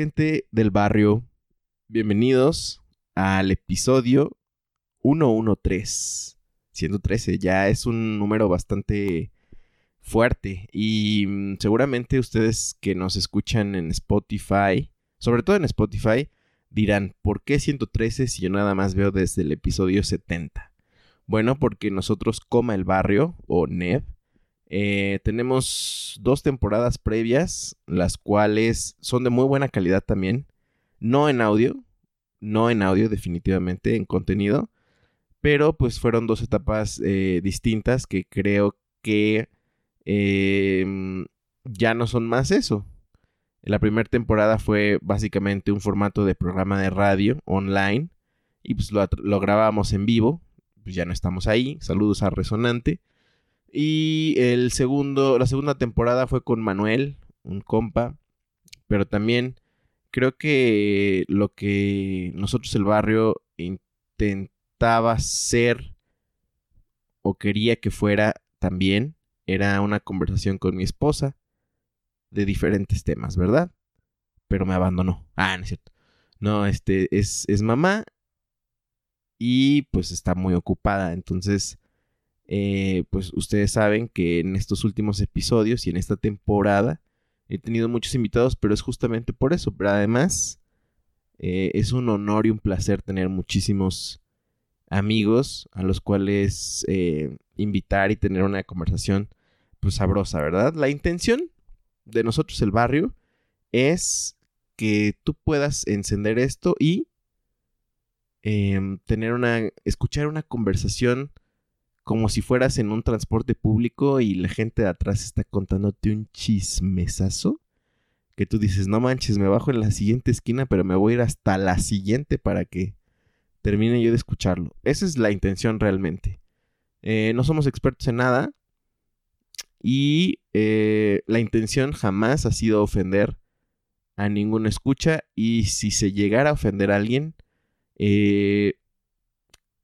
Gente del barrio, bienvenidos al episodio 113. 113, ya es un número bastante fuerte y mm, seguramente ustedes que nos escuchan en Spotify, sobre todo en Spotify, dirán, ¿por qué 113 si yo nada más veo desde el episodio 70? Bueno, porque nosotros Coma el Barrio, o NEV, eh, tenemos dos temporadas previas, las cuales son de muy buena calidad también. No en audio, no en audio definitivamente, en contenido. Pero pues fueron dos etapas eh, distintas que creo que em, ya no son más eso. La primera temporada fue básicamente un formato de programa de radio online y pues lo, lo grabamos en vivo. Pues ya no estamos ahí. Saludos a Resonante. Y el segundo, la segunda temporada fue con Manuel, un compa. Pero también creo que lo que nosotros el barrio intentaba ser o quería que fuera también era una conversación con mi esposa de diferentes temas, ¿verdad? Pero me abandonó. Ah, no es cierto. No, este es, es mamá y pues está muy ocupada. Entonces eh, pues ustedes saben que en estos últimos episodios y en esta temporada he tenido muchos invitados, pero es justamente por eso. Pero además eh, es un honor y un placer tener muchísimos amigos a los cuales eh, invitar y tener una conversación pues sabrosa, ¿verdad? La intención de nosotros el barrio es que tú puedas encender esto y em, tener una escuchar una conversación como si fueras en un transporte público y la gente de atrás está contándote un chismesazo que tú dices, no manches, me bajo en la siguiente esquina, pero me voy a ir hasta la siguiente para que termine yo de escucharlo. Esa es la intención realmente. Eh, no somos expertos en nada y eh, la intención jamás ha sido ofender a ninguna escucha y si se llegara a ofender a alguien, eh,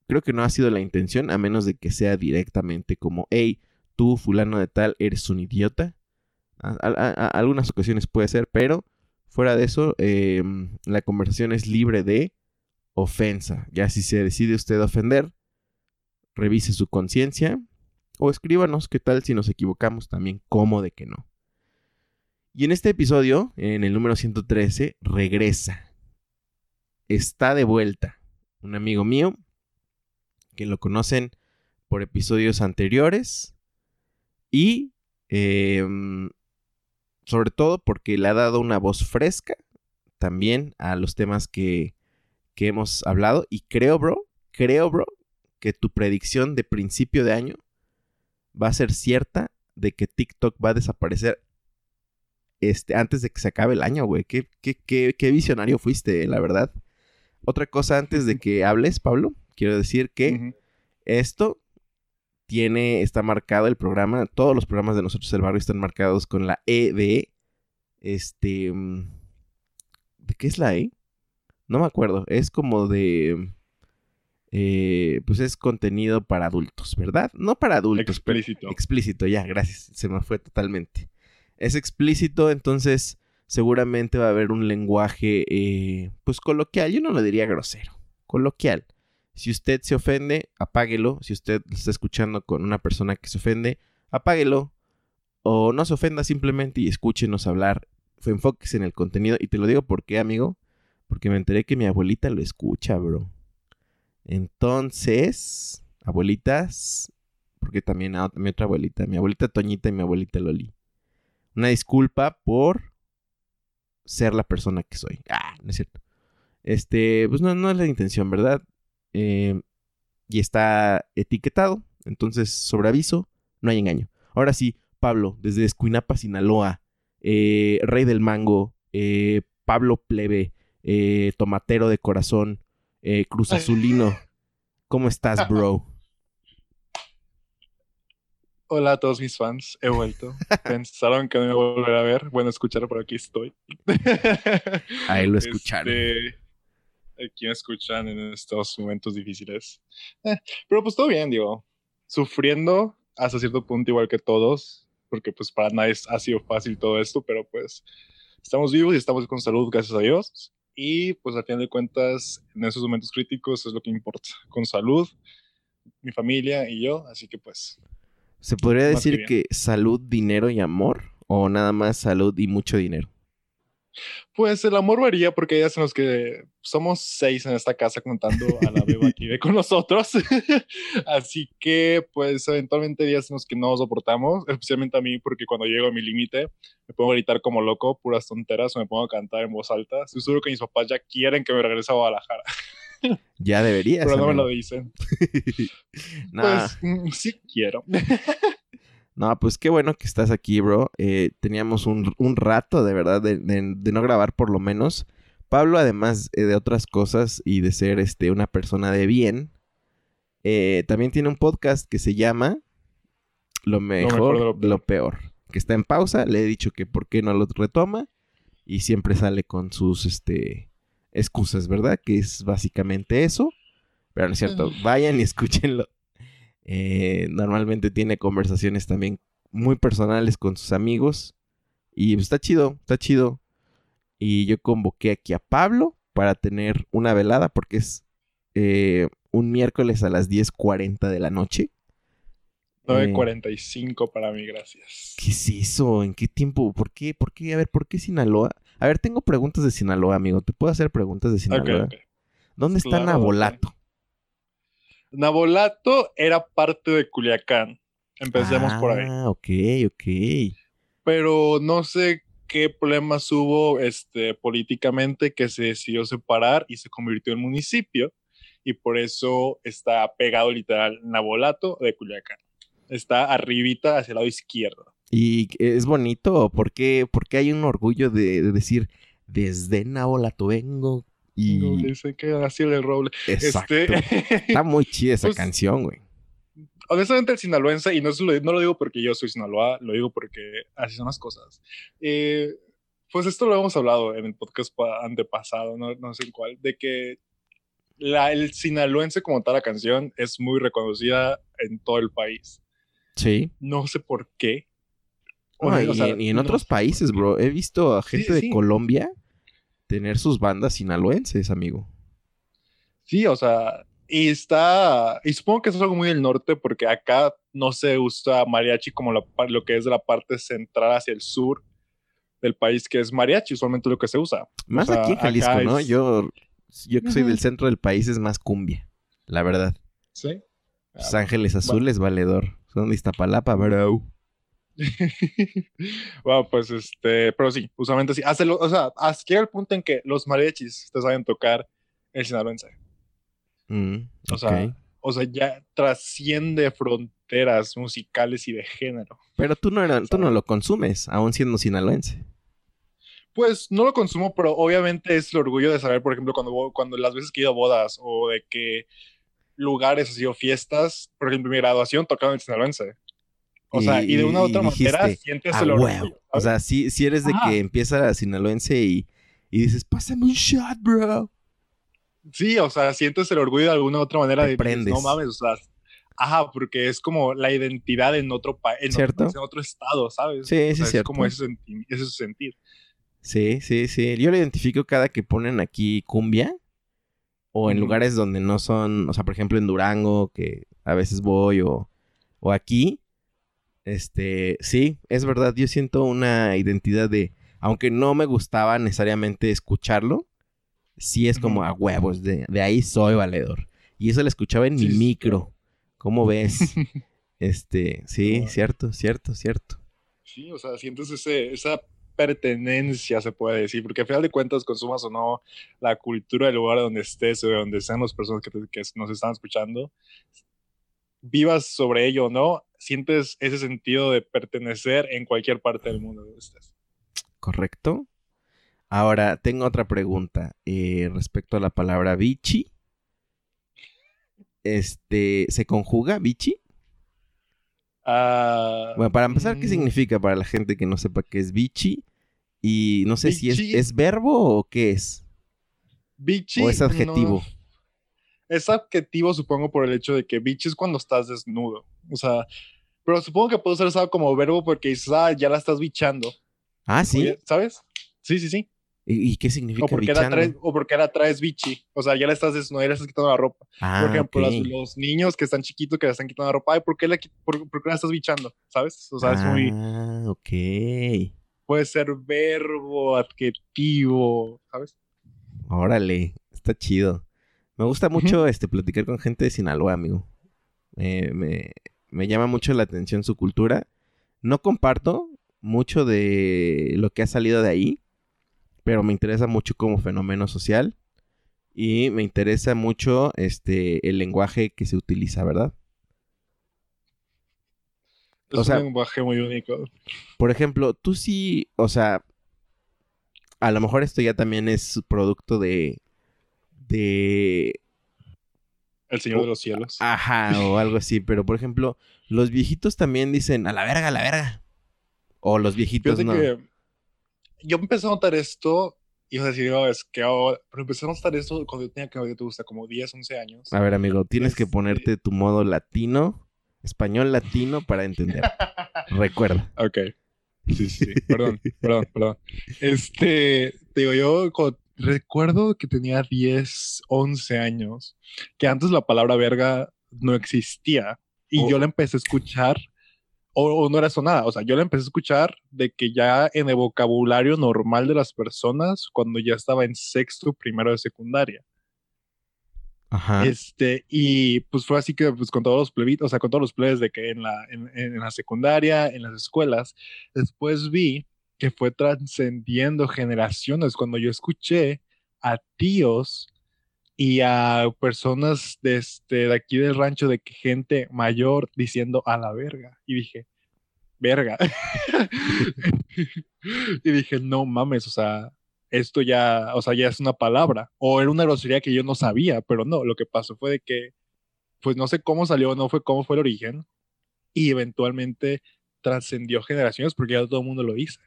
Creo que no ha sido la intención, a menos de que sea directamente como, hey, tú, fulano de tal, eres un idiota. A, algunas ocasiones puede ser, pero fuera de eso, em, la conversación es libre de ofensa. Ya si se decide usted ofender, revise su conciencia o escríbanos qué tal si nos equivocamos también, como de que no. Y en este episodio, en el número 113, regresa. Está de vuelta. Un amigo mío que lo conocen por episodios anteriores y em, sobre todo porque le ha dado una voz fresca también a los temas que, que hemos hablado y creo, bro, creo, bro, que tu predicción de principio de año va a ser cierta de que TikTok va a desaparecer este, antes de que se acabe el año, güey. ¿Qué, qué, visionario fuiste, la verdad. Otra cosa antes de que hables, Pablo. Quiero decir que esto tiene, está marcado el programa, todos los programas de nosotros el barrio están marcados con la E de, este, mm, ¿de qué es la E? No me acuerdo, es como de, eh, pues es contenido para adultos, ¿verdad? No para adultos. Explícito. explícito, ya, gracias, se me fue totalmente. Es explícito, entonces seguramente va a haber un lenguaje, eh, pues coloquial, yo no lo diría grosero, coloquial Si usted se ofende, apáguelo. Si usted está escuchando con una persona que se ofende, apáguelo. O no se ofenda simplemente y escúchenos hablar. Enfóquese en el contenido. Y te lo digo porque, amigo, porque me enteré que mi abuelita lo escucha, bro. Entonces, abuelitas, porque también a mi otra abuelita, mi abuelita Toñita y mi abuelita Loli. Una disculpa por ser la persona que soy. Ah, no es cierto. Este, pues no, no es la intención, ¿verdad? Eh, y está etiquetado. Entonces, sobre aviso, no hay engaño. Ahora sí, Pablo, desde Escuinapa, Sinaloa, eh, Rey del Mango, eh, Pablo Plebe, Tomatero de Corazón, Cruz Azulino. ¿Cómo estás, bro? Hola a todos mis fans, he vuelto. Pensaron que no me iba a volver a ver. Bueno, escuchar, por aquí estoy. Ahí lo escucharon. Este, aquí me escuchan en estos momentos difíciles. Eh, pero pues todo bien, digo. Sufriendo hasta cierto punto igual que todos, porque pues para nadie ha sido fácil todo esto, pero pues estamos vivos y estamos con salud, gracias a Dios. Y pues al final de cuentas, en esos momentos críticos es lo que importa. Con salud, mi familia y yo, así que pues ¿Se podría decir que, salud, dinero y amor? ¿O nada más salud y mucho dinero? Pues el amor varía porque hay días en los que somos seis en esta casa contando a la beba que vive con nosotros. Así que, pues, eventualmente hay días en los que no soportamos, especialmente a mí, porque cuando llego a mi límite me pongo a gritar como loco, puras tonteras, o me pongo a cantar en voz alta. Estoy seguro que mis papás ya quieren que me regrese a Guadalajara. Ya deberías. Pero no me lo dicen. Pues mm, sí quiero. No, pues qué bueno que estás aquí, bro. Eh, teníamos un, rato, de verdad, de, no grabar por lo menos. Pablo, además eh, de otras cosas y de ser este, una persona de bien, eh, también tiene un podcast que se llama Lo mejor, lo, lo peor. Que está en pausa. Le he dicho que por qué no lo retoma. Y siempre sale con sus este excusas, ¿verdad? Que es básicamente eso. Pero no es cierto, vayan y escúchenlo. Eh, normalmente tiene conversaciones también muy personales con sus amigos. Y pues, está chido, está chido. Y yo convoqué aquí a Pablo para tener una velada porque es eh, un miércoles a las 10.40 de la noche. 9.45 para mí, gracias. ¿Qué es eso? ¿En qué tiempo? ¿Por qué? ¿Por qué? A ver, ¿por qué Sinaloa? A ver, tengo preguntas de Sinaloa, amigo. ¿Te puedo hacer preguntas de Sinaloa? ¿Dónde está Nabolato? Nabolato era parte de Culiacán. Empecemos por ahí. Ah, ok, ok. Pero no sé qué problemas hubo este, políticamente que se decidió separar y se convirtió en municipio. Y por eso está pegado literal Nabolato de Culiacán. Está arribita hacia el lado izquierdo. Y es bonito, porque porque hay un orgullo de, decir, desde Nabolato vengo y... No, dice que así el roble. Exacto. Este, Está muy chida esa pues, canción, güey. Honestamente, el sinaloense, y no, no, lo digo porque yo soy sinaloa, lo digo porque así son las cosas. Eh, pues esto lo hemos hablado en el podcast antepasado, no, no sé en cuál, de que la, el sinaloense como tal la canción es muy reconocida en todo el país. Sí. No sé por qué, y, en otros países, bro. He visto a gente de Colombia tener sus bandas sinaloenses, amigo. Sí, o sea, y está, y supongo que eso es algo muy del norte porque acá no se usa mariachi como lo que es de la parte central hacia el sur del país, que es mariachi, usualmente lo que se usa. Más aquí en Jalisco, ¿no? Yo, yo que soy del centro del país es más cumbia, la verdad. Sí. Los Ángeles Azules, valedor. Son de Iztapalapa, bro. bueno, pues este, pero sí, usualmente sí. o sea, hasta llega el punto en que los mariachis te saben tocar el sinaloense. Mm, o, sea, o sea, ya trasciende fronteras musicales y de género. Pero tú no, era, tú no lo consumes, aún siendo sinaloense. Pues no lo consumo, pero obviamente es el orgullo de saber, por ejemplo, cuando, cuando las veces que he ido a bodas o de que lugares, así o fiestas, por ejemplo, mi graduación tocaban el sinaloense. O sea, y, de una u otra manera sientes el orgullo. O sea, si, si eres de que empieza la sinaloense y, y dices, pásame un shot, bro. Sí, o sea, sientes el orgullo de alguna u otra manera de prendes. no mames, o sea, ajá, porque es como la identidad en otro país, en, en, otro estado, ¿sabes? Sí, sí, Es como ese, ese sentir. Sí, sí, sí. Yo lo identifico cada que ponen aquí cumbia o en lugares donde no son, o sea, por ejemplo en Durango, que a veces voy, o, o aquí, este, sí, es verdad, yo siento una identidad de, aunque no me gustaba necesariamente escucharlo, sí es como a huevos, de, de ahí soy valedor. Y eso lo escuchaba en Sí, mi micro. ¿Cómo ves? Este, sí, Claro. cierto, cierto, cierto. Sí, o sea, sientes ese, esa pertenencia, se puede decir, porque al final de cuentas, consumas o no la cultura del lugar donde estés o de donde sean las personas que, te- que nos están escuchando, vivas sobre ello o no, sientes ese sentido de pertenecer en cualquier parte del mundo donde estés. ¿Correcto? Ahora, tengo otra pregunta eh, respecto a la palabra bichi. Este, ¿se conjuga bichi? Ah, Bueno, para empezar, ¿qué mm, significa para la gente que no sepa qué es bichi? Y no sé si es, es verbo o qué es. Bichi. ¿O es adjetivo? no. Es adjetivo, supongo, por el hecho de que bichi es cuando estás desnudo. O sea, pero supongo que puede ser usado como verbo porque dices, ah, ya la estás bichando. Ah, sí. ¿Sabes? Sí, sí, sí. ¿Y, y qué significa O porque, la bichando? traes, o porque la traes bichi. O sea, ya le estás desnudo, ya le estás quitando la ropa. Ah, Por ejemplo, los niños que están chiquitos que le están quitando la ropa, ay, ¿por qué, por, por qué la estás bichando? ¿Sabes? O sea, es muy. Ah, ok. Puede ser verbo, adjetivo, ¿sabes? Órale, está chido. Me gusta mucho este platicar con gente de Sinaloa, amigo. Eh, me, me llama mucho la atención su cultura. No comparto mucho de lo que ha salido de ahí, pero me interesa mucho como fenómeno social y me interesa mucho este el lenguaje que se utiliza, ¿verdad? Es O sea- un lenguaje muy único. Por ejemplo, tú sí, o sea, a lo mejor esto ya también es producto de de El Señor de los Cielos. Ajá, o algo así. Pero, por ejemplo, los viejitos también dicen a la verga, a la verga. O los viejitos Fíjate no. que yo empecé a notar esto, y a decir, "Oh, es que ahora, pero empecé a notar esto cuando yo tenía que te gusta como 10, 11 años. A ver, amigo, tienes que Este- ponerte tu modo latino, español latino para entender. Recuerda. Ok. Sí, sí, sí. Perdón, perdón, perdón. Este, te digo, yo co- recuerdo que tenía 10, 11 años, que antes la palabra verga no existía y Oh. yo la empecé a escuchar, o, o no era sonada, o sea, yo la empecé a escuchar de que ya en el vocabulario normal de las personas, cuando ya estaba en sexto, primero de secundaria. Ajá. Este, y pues fue así que pues con todos los plebitos, o sea, con todos los plebes de que en la, en, en la secundaria, en las escuelas, después vi que fue trascendiendo generaciones cuando yo escuché a tíos y a personas de, este, de aquí del rancho, de gente mayor diciendo a la verga. Y dije, verga. y dije, no mames, o sea, esto ya, o sea, ya es una palabra. O era una grosería que yo no sabía, pero no, lo que pasó fue de que, pues no sé cómo salió, no fue cómo fue el origen, y eventualmente trascendió generaciones porque ya todo el mundo lo dice.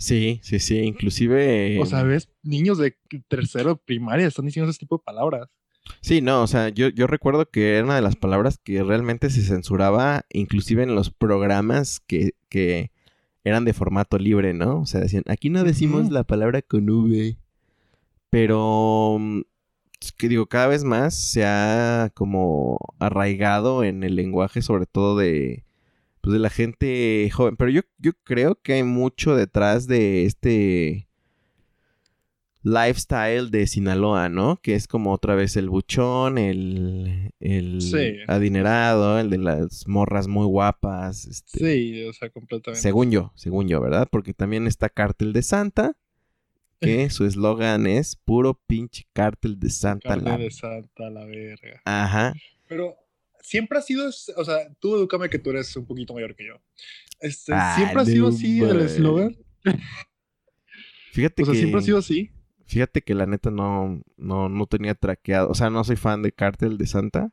Sí, sí, sí. Inclusive. O sea, ves, niños de tercero primaria están diciendo ese tipo de palabras. Sí, no, o sea, yo, yo recuerdo que era una de las palabras que realmente se censuraba, inclusive en los programas que, que eran de formato libre, ¿no? O sea, decían, aquí no decimos la palabra con V. Pero, mm, que digo, cada vez más se ha como arraigado en el lenguaje, sobre todo de, pues, de la gente joven. Pero yo, yo creo que hay mucho detrás de este lifestyle de Sinaloa, ¿no? Que es como otra vez el buchón, el, el Sí. adinerado, el de las morras muy guapas. Este, Sí, o sea, completamente. según yo, según yo, ¿verdad? Porque también está Cártel de Santa, que su eslogan es puro pinche Cártel de Santa. Carne la- de santa, la verga. Ajá. Pero siempre ha sido, o sea, tú edúcame que tú eres un poquito mayor que yo. Este, Ah, siempre ha sido así el eslogan. Fíjate O sea, que... siempre ha sido así. Fíjate que la neta no, no, no tenía traqueado. O sea, no soy fan de Cártel de Santa.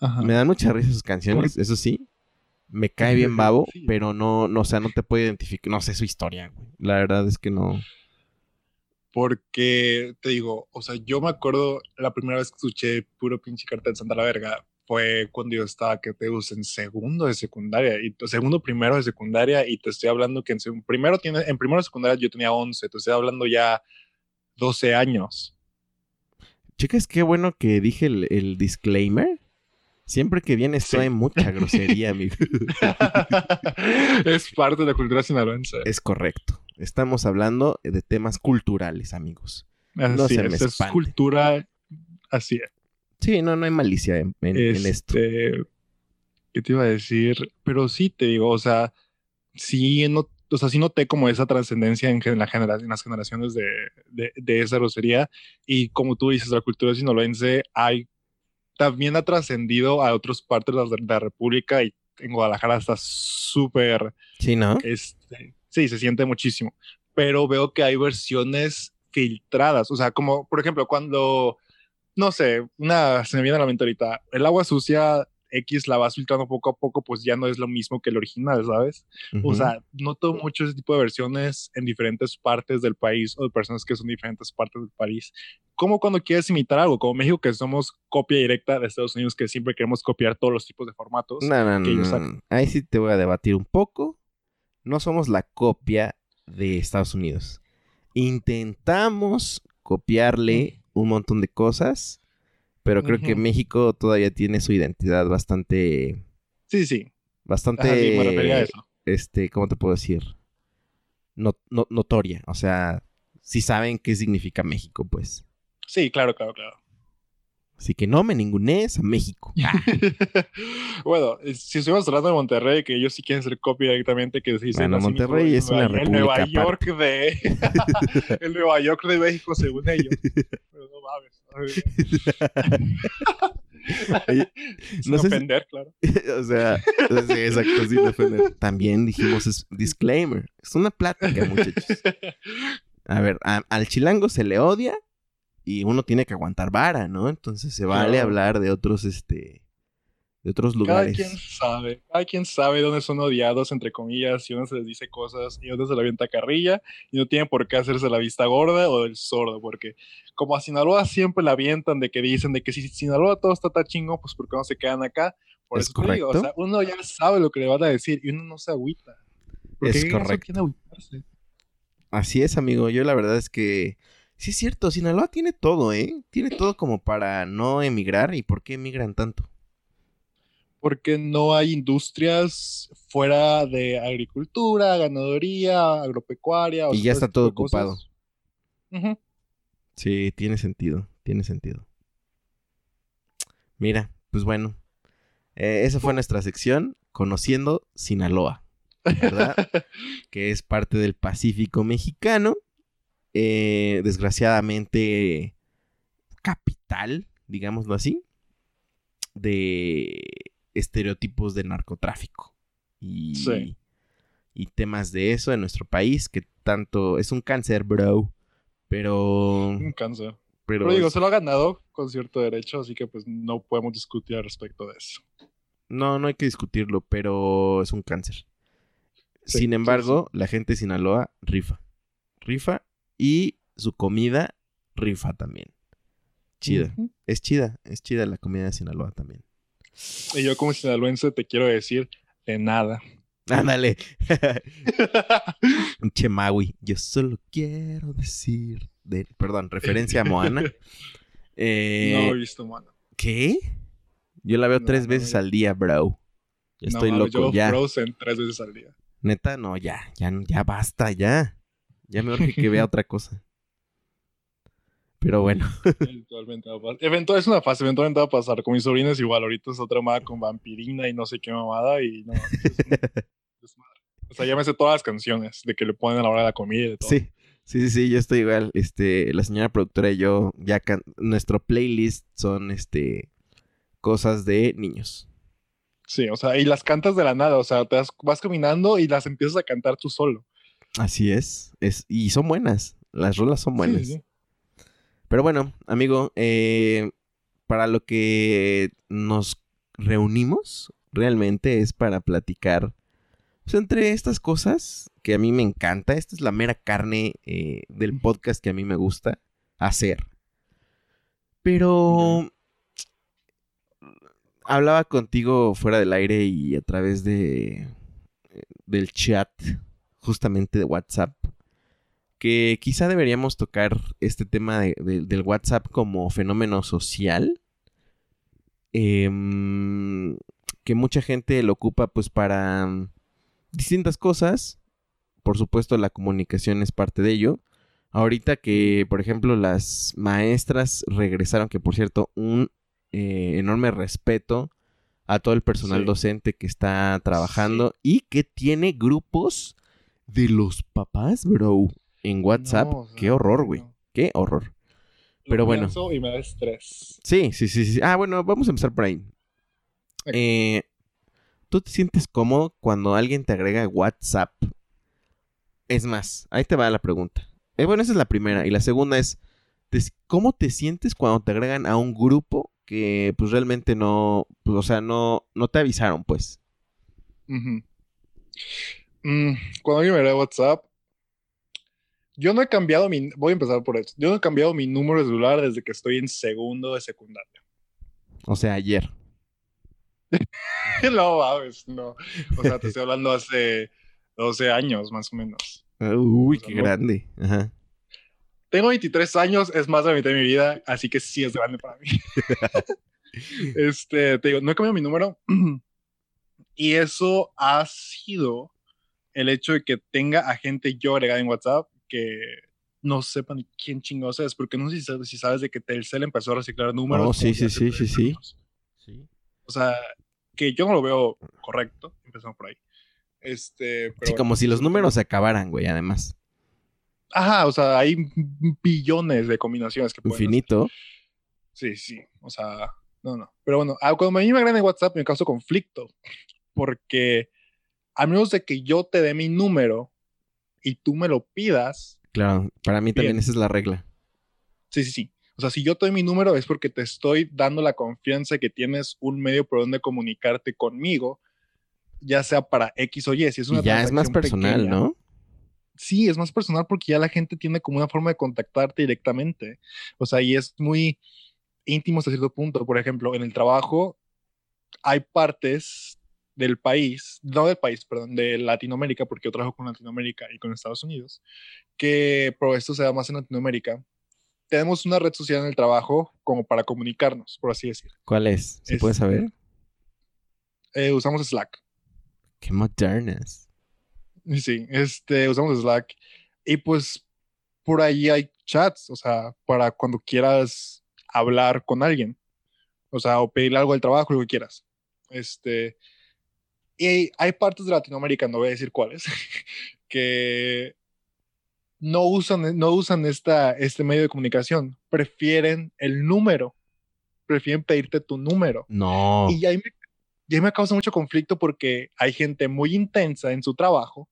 Ajá. Me dan mucha risa sus canciones, eso sí. Me cae bien babo, Sí. pero no, no, o sea, no te puedo identificar. No sé su historia, güey. La verdad es que no. Porque te digo, o sea, yo me acuerdo la primera vez que escuché puro pinche cartel de Santa la verga fue cuando yo estaba, que te gusta, en segundo de secundaria, y segundo, primero de secundaria, y te estoy hablando que en primero, tiene, en primero de secundaria yo tenía 11, te estoy hablando ya 12 años. Chicas, qué bueno que dije el, el disclaimer. Siempre que viene esto Sí. hay mucha grosería, amigo. es parte de la cultura sinaloense. es correcto. Estamos hablando de temas culturales, amigos. no Así se me es, es cultura. Así es. Sí, no, no hay malicia en, en- en esto. Este, ¿Qué te iba a decir? Pero sí te digo, o sea, sí, no, o sea, sí noté como esa trascendencia en, la genera- en las generaciones de, de, de esa grosería. Y como tú dices, la cultura sinaloense hay, también ha trascendido a otras partes de la, de la República y en Guadalajara está súper Sí, ¿no? este, sí, se siente muchísimo. Pero veo que hay versiones filtradas. O sea, como por ejemplo, cuando, no sé, una, se me viene a la mente ahorita, el agua sucia X la vas filtrando poco a poco, pues ya no es lo mismo que el original, ¿sabes? O sea, noto mucho ese tipo de versiones en diferentes partes del país o de personas que son de diferentes partes del país. Como cuando quieres imitar algo, como México, que somos copia directa de Estados Unidos, que siempre queremos copiar todos los tipos de formatos. No, no, no, que ellos no. Ahí sí te voy a debatir un poco. No somos la copia de Estados Unidos. Intentamos copiarle un montón de cosas, pero creo que. México todavía tiene su identidad bastante, Sí, sí. bastante, Ajá, sí, me refería a eso. este, ¿cómo te puedo decir? No- no- notoria. O sea, sí saben qué significa México, pues. Sí, claro, claro, claro. Así que no me ningunees a México. Bueno, eh, si estuvimos hablando de Monterrey, que ellos sí quieren ser copia directamente, que dicen Bueno, Monterrey es una Nueva- El Nueva York de... el Nueva York de México, según ellos. Pero no mames. Oye, Sin no sé si- ofender, claro. o sea, sí, exacto, sin ofender. También dijimos es disclaimer. Es una plática, muchachos. A ver, a- al chilango se le odia y uno tiene que aguantar vara, ¿no? Entonces se vale Claro. hablar de otros, este, de otros Cada lugares. quien sabe, cada quien sabe dónde son odiados, entre comillas, y dónde se les dice cosas, y dónde se le avienta carrilla, y no tienen por qué hacerse la vista gorda o del sordo, porque como a Sinaloa siempre la avientan de que dicen de que si Sinaloa todo está tan chingo, pues ¿por qué no se quedan acá? Por Es eso te digo, o correcto. sea, uno ya sabe lo que le van a decir y uno no se agüita. Porque Es ¿qué caso correcto. Así es, amigo. Yo la verdad es que sí es cierto, Sinaloa tiene todo, ¿eh? Tiene todo como para no emigrar. ¿Y por qué emigran tanto? Porque no hay industrias fuera de agricultura, ganadería, agropecuaria. o Y ya está ese todo. Ujú. Sí, tiene sentido, tiene sentido. Mira, pues bueno, eh, esa fue nuestra sección, conociendo Sinaloa, ¿verdad? que es parte del Pacífico mexicano, eh, desgraciadamente capital, digámoslo así, de estereotipos de narcotráfico y, Sí. y temas de eso en nuestro país, que tanto es un cáncer, bro, pero... Un cáncer. Pero, Pero digo, se lo ha ganado con cierto derecho, así que pues no podemos discutir al respecto de eso. no, no hay que discutirlo, pero es un cáncer. Sí, Sin sí, embargo, la gente de Sinaloa rifa. Rifa y su comida rifa también. Chida. Es chida, es chida la comida de Sinaloa también. Y yo como sinaloense te quiero decir de nada. Ándale. Un Chemawi. Yo solo quiero decir. De... Perdón, referencia a Moana. Eh, no he visto, mano. ¿Qué? Yo la veo No, tres no, veces yo- al día, bro. Yo No estoy yo loco, veo ya. Frozen tres veces al día. Neta, no, ya, ya, ya basta, ya. Ya me urge que vea otra cosa. Pero bueno, Eventualmente va a pasar. Eventual- es una fase, eventualmente va a pasar. Con mis sobrinas igual, ahorita es otra mamada con vampirina y no sé qué mamada y no. es un desmadre. o sea, ya me sé todas las canciones de que le ponen a la hora de la comida y de todo. sí, sí, sí, sí, yo estoy igual. Este, la señora productora y yo, ya can- nuestro playlist son, este, cosas de niños. Sí, o sea, y las cantas de la nada, o sea, te vas, vas caminando y las empiezas a cantar tú solo. Así es, es y son buenas, las rolas son buenas. Sí, sí, sí. Pero bueno, amigo, eh, para lo que nos reunimos realmente es para platicar pues, entre estas cosas que a mí me encanta. Esta es la mera carne eh, del podcast que a mí me gusta hacer. Pero hablaba contigo fuera del aire y a través de del chat, justamente de WhatsApp, que quizá deberíamos tocar este tema de- de- del WhatsApp como fenómeno social. Em, que mucha gente lo ocupa pues para mm, distintas cosas. Por supuesto, la comunicación es parte de ello. Ahorita que, por ejemplo, las maestras regresaron, que por cierto, un eh, enorme respeto a todo el personal Sí. docente que está trabajando y que tiene grupos de los papás, bro, en WhatsApp. No, o sea, Qué horror, güey. no. Qué horror. Lo Pero bueno. Y me da estrés. Sí, sí, sí, sí. Ah, bueno, vamos a empezar por ahí. Eh, ¿Tú te sientes cómodo cuando alguien te agrega WhatsApp? Es más, ahí te va la pregunta. Eh, bueno, esa es la primera. Y la segunda es, ¿cómo te sientes cuando te agregan a un grupo que pues realmente no, pues, o sea, no, no te avisaron, pues? Mm, cuando alguien me agrega WhatsApp, yo no he cambiado mi. Voy a empezar por eso. Yo no he cambiado mi número de celular desde que estoy en segundo de secundaria. O sea, ayer. No, mames, no. O sea, te estoy hablando hace 12 años, más o menos. Uy, O sea, qué no- grande. Ajá. Tengo 23 años, es más de la mitad de mi vida, así que sí es grande para mí. este, te digo, no he cambiado mi número. y eso ha sido el hecho de que tenga a gente yo agregada en WhatsApp que no sepan ni quién chingados es, porque no sé si sabes, si sabes de que Telcel empezó a reciclar números. Oh, sí, sí, sí, sí, sí. O sea, que yo no lo veo correcto, empezamos por ahí. Este, pero Sí, bueno, como si los números se acabaran, güey, además. Ajá, o sea, hay billones de combinaciones que pueden hacer. Infinito. Sí, sí, o sea, no, no. Pero bueno, ah, cuando a mí me agregan en WhatsApp me causa conflicto, porque a menos de que yo te dé mi número y tú me lo pidas, Claro, para mí también esa es la regla. sí, sí, sí. O sea, si yo te doy mi número es porque te estoy dando la confianza que tienes un medio por donde comunicarte conmigo, ya sea para X o Y. Si es una Y ya es más personal, pequeña. ¿no? Sí, es más personal porque ya la gente tiene como una forma de contactarte directamente. O sea, y es muy íntimo hasta cierto punto. Por ejemplo, en el trabajo hay partes del país, no del país, perdón, de Latinoamérica, porque yo trabajo con Latinoamérica y con Estados Unidos, que, pero esto se da más en Latinoamérica. Tenemos una red social en el trabajo como para comunicarnos, por así decir. ¿Cuál es? ¿Se puede Este, saber? Eh, usamos Slack. Qué modernas. Sí, este, usamos Slack. Y pues por ahí hay chats, o sea, para cuando quieras hablar con alguien. O sea, o pedirle algo del trabajo, lo que quieras. Este. Y hay, partes de Latinoamérica, no voy a decir cuáles, que no usan, no usan esta, este medio de comunicación. Prefieren el número. Prefieren pedirte tu número. No. Y ahí me, y ahí me causa mucho conflicto porque hay gente muy intensa en su trabajo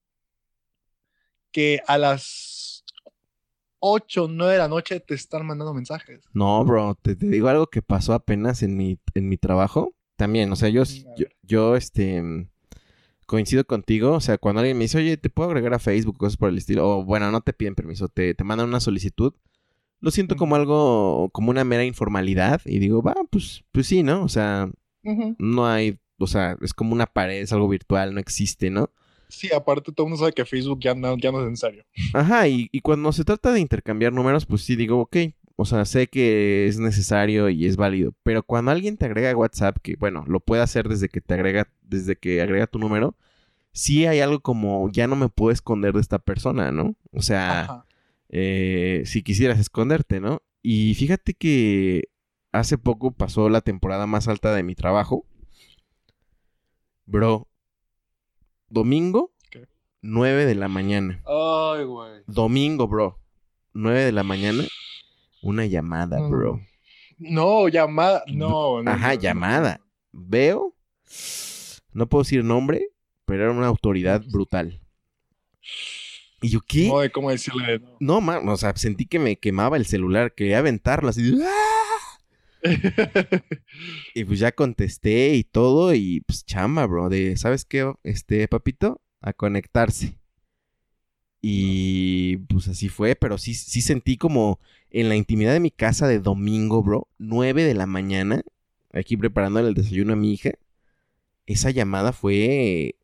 que a las 8, 9 de la noche te están mandando mensajes. No, bro, te, te digo algo que pasó apenas en mi, en mi trabajo. También, o sea, yo, yo, este, coincido contigo. O sea, cuando alguien me dice, oye, te puedo agregar a Facebook, cosas por el estilo. O bueno, no te piden permiso, te, te mandan una solicitud. Lo siento como algo, como una mera informalidad. Y digo, va, pues, pues sí, ¿no? O sea, no hay, o sea, es como una pared, es algo virtual, no existe, ¿no? Sí, aparte todo el mundo sabe que Facebook ya no, ya no es en serio. Ajá, y, y cuando se trata de intercambiar números, pues sí digo, ok, o sea, sé que es necesario y es válido, pero cuando alguien te agrega WhatsApp, que bueno, lo puede hacer desde que te agrega, desde que agrega tu número, sí hay algo como, ya no me puedo esconder de esta persona, ¿no? O sea, eh, si quisieras esconderte, ¿no? Y fíjate que hace poco pasó la temporada más alta de mi trabajo. Bro, domingo, ¿Qué? 9 de la mañana. Ay, güey. Domingo, bro. 9 de la mañana. Una llamada, No. bro. No, llamada. No, no, Ajá, no, llamada. Veo. No puedo decir nombre, pero era una autoridad brutal. ¿Y yo qué? No, de cómo decirle. no. No, ma, o sea, sentí que me quemaba el celular, quería aventarlo así. ¡ah! Y pues ya contesté y todo y pues chamba, bro, de, ¿sabes qué? Este, papito, a conectarse. Y pues así fue, pero sí, sí sentí como en la intimidad de mi casa de domingo, bro, 9 de la mañana, aquí preparándole el desayuno a mi hija. Esa llamada fue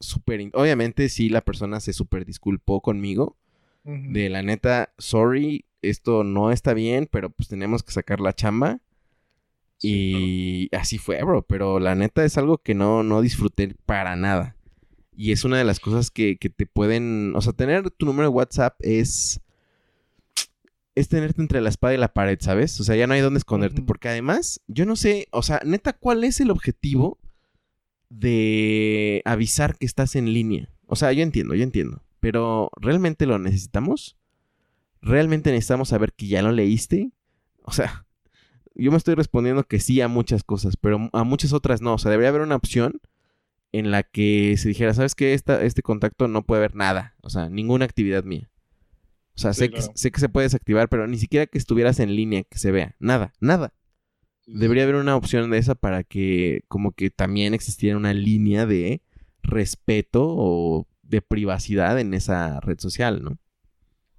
súper... Obviamente sí, la persona se súper disculpó conmigo. De la neta, sorry, esto no está bien, pero pues tenemos que sacar la chamba. Sí, Y así fue, bro. Pero la neta es algo que no, no disfruté para nada. Y es una de las cosas que, que te pueden. O sea, tener tu número de WhatsApp es. Es tenerte entre la espada y la pared, ¿sabes? O sea, ya no hay dónde esconderte. Porque además, yo no sé, o sea, neta, ¿cuál es el objetivo de avisar que estás en línea? O sea, yo entiendo, yo entiendo. Pero ¿realmente lo necesitamos? ¿Realmente necesitamos saber que ya lo leíste? O sea, yo me estoy respondiendo que sí a muchas cosas, pero a muchas otras no. O sea, debería haber una opción en la que se dijera, ¿sabes qué? Esta, este contacto no puede ver nada. O sea, ninguna actividad mía. O sea, Sí, sé, que, sé que se puede desactivar, pero ni siquiera que estuvieras en línea, que se vea. Nada, nada. Debería haber una opción de esa para que como que también existiera una línea de respeto o de privacidad en esa red social, ¿no?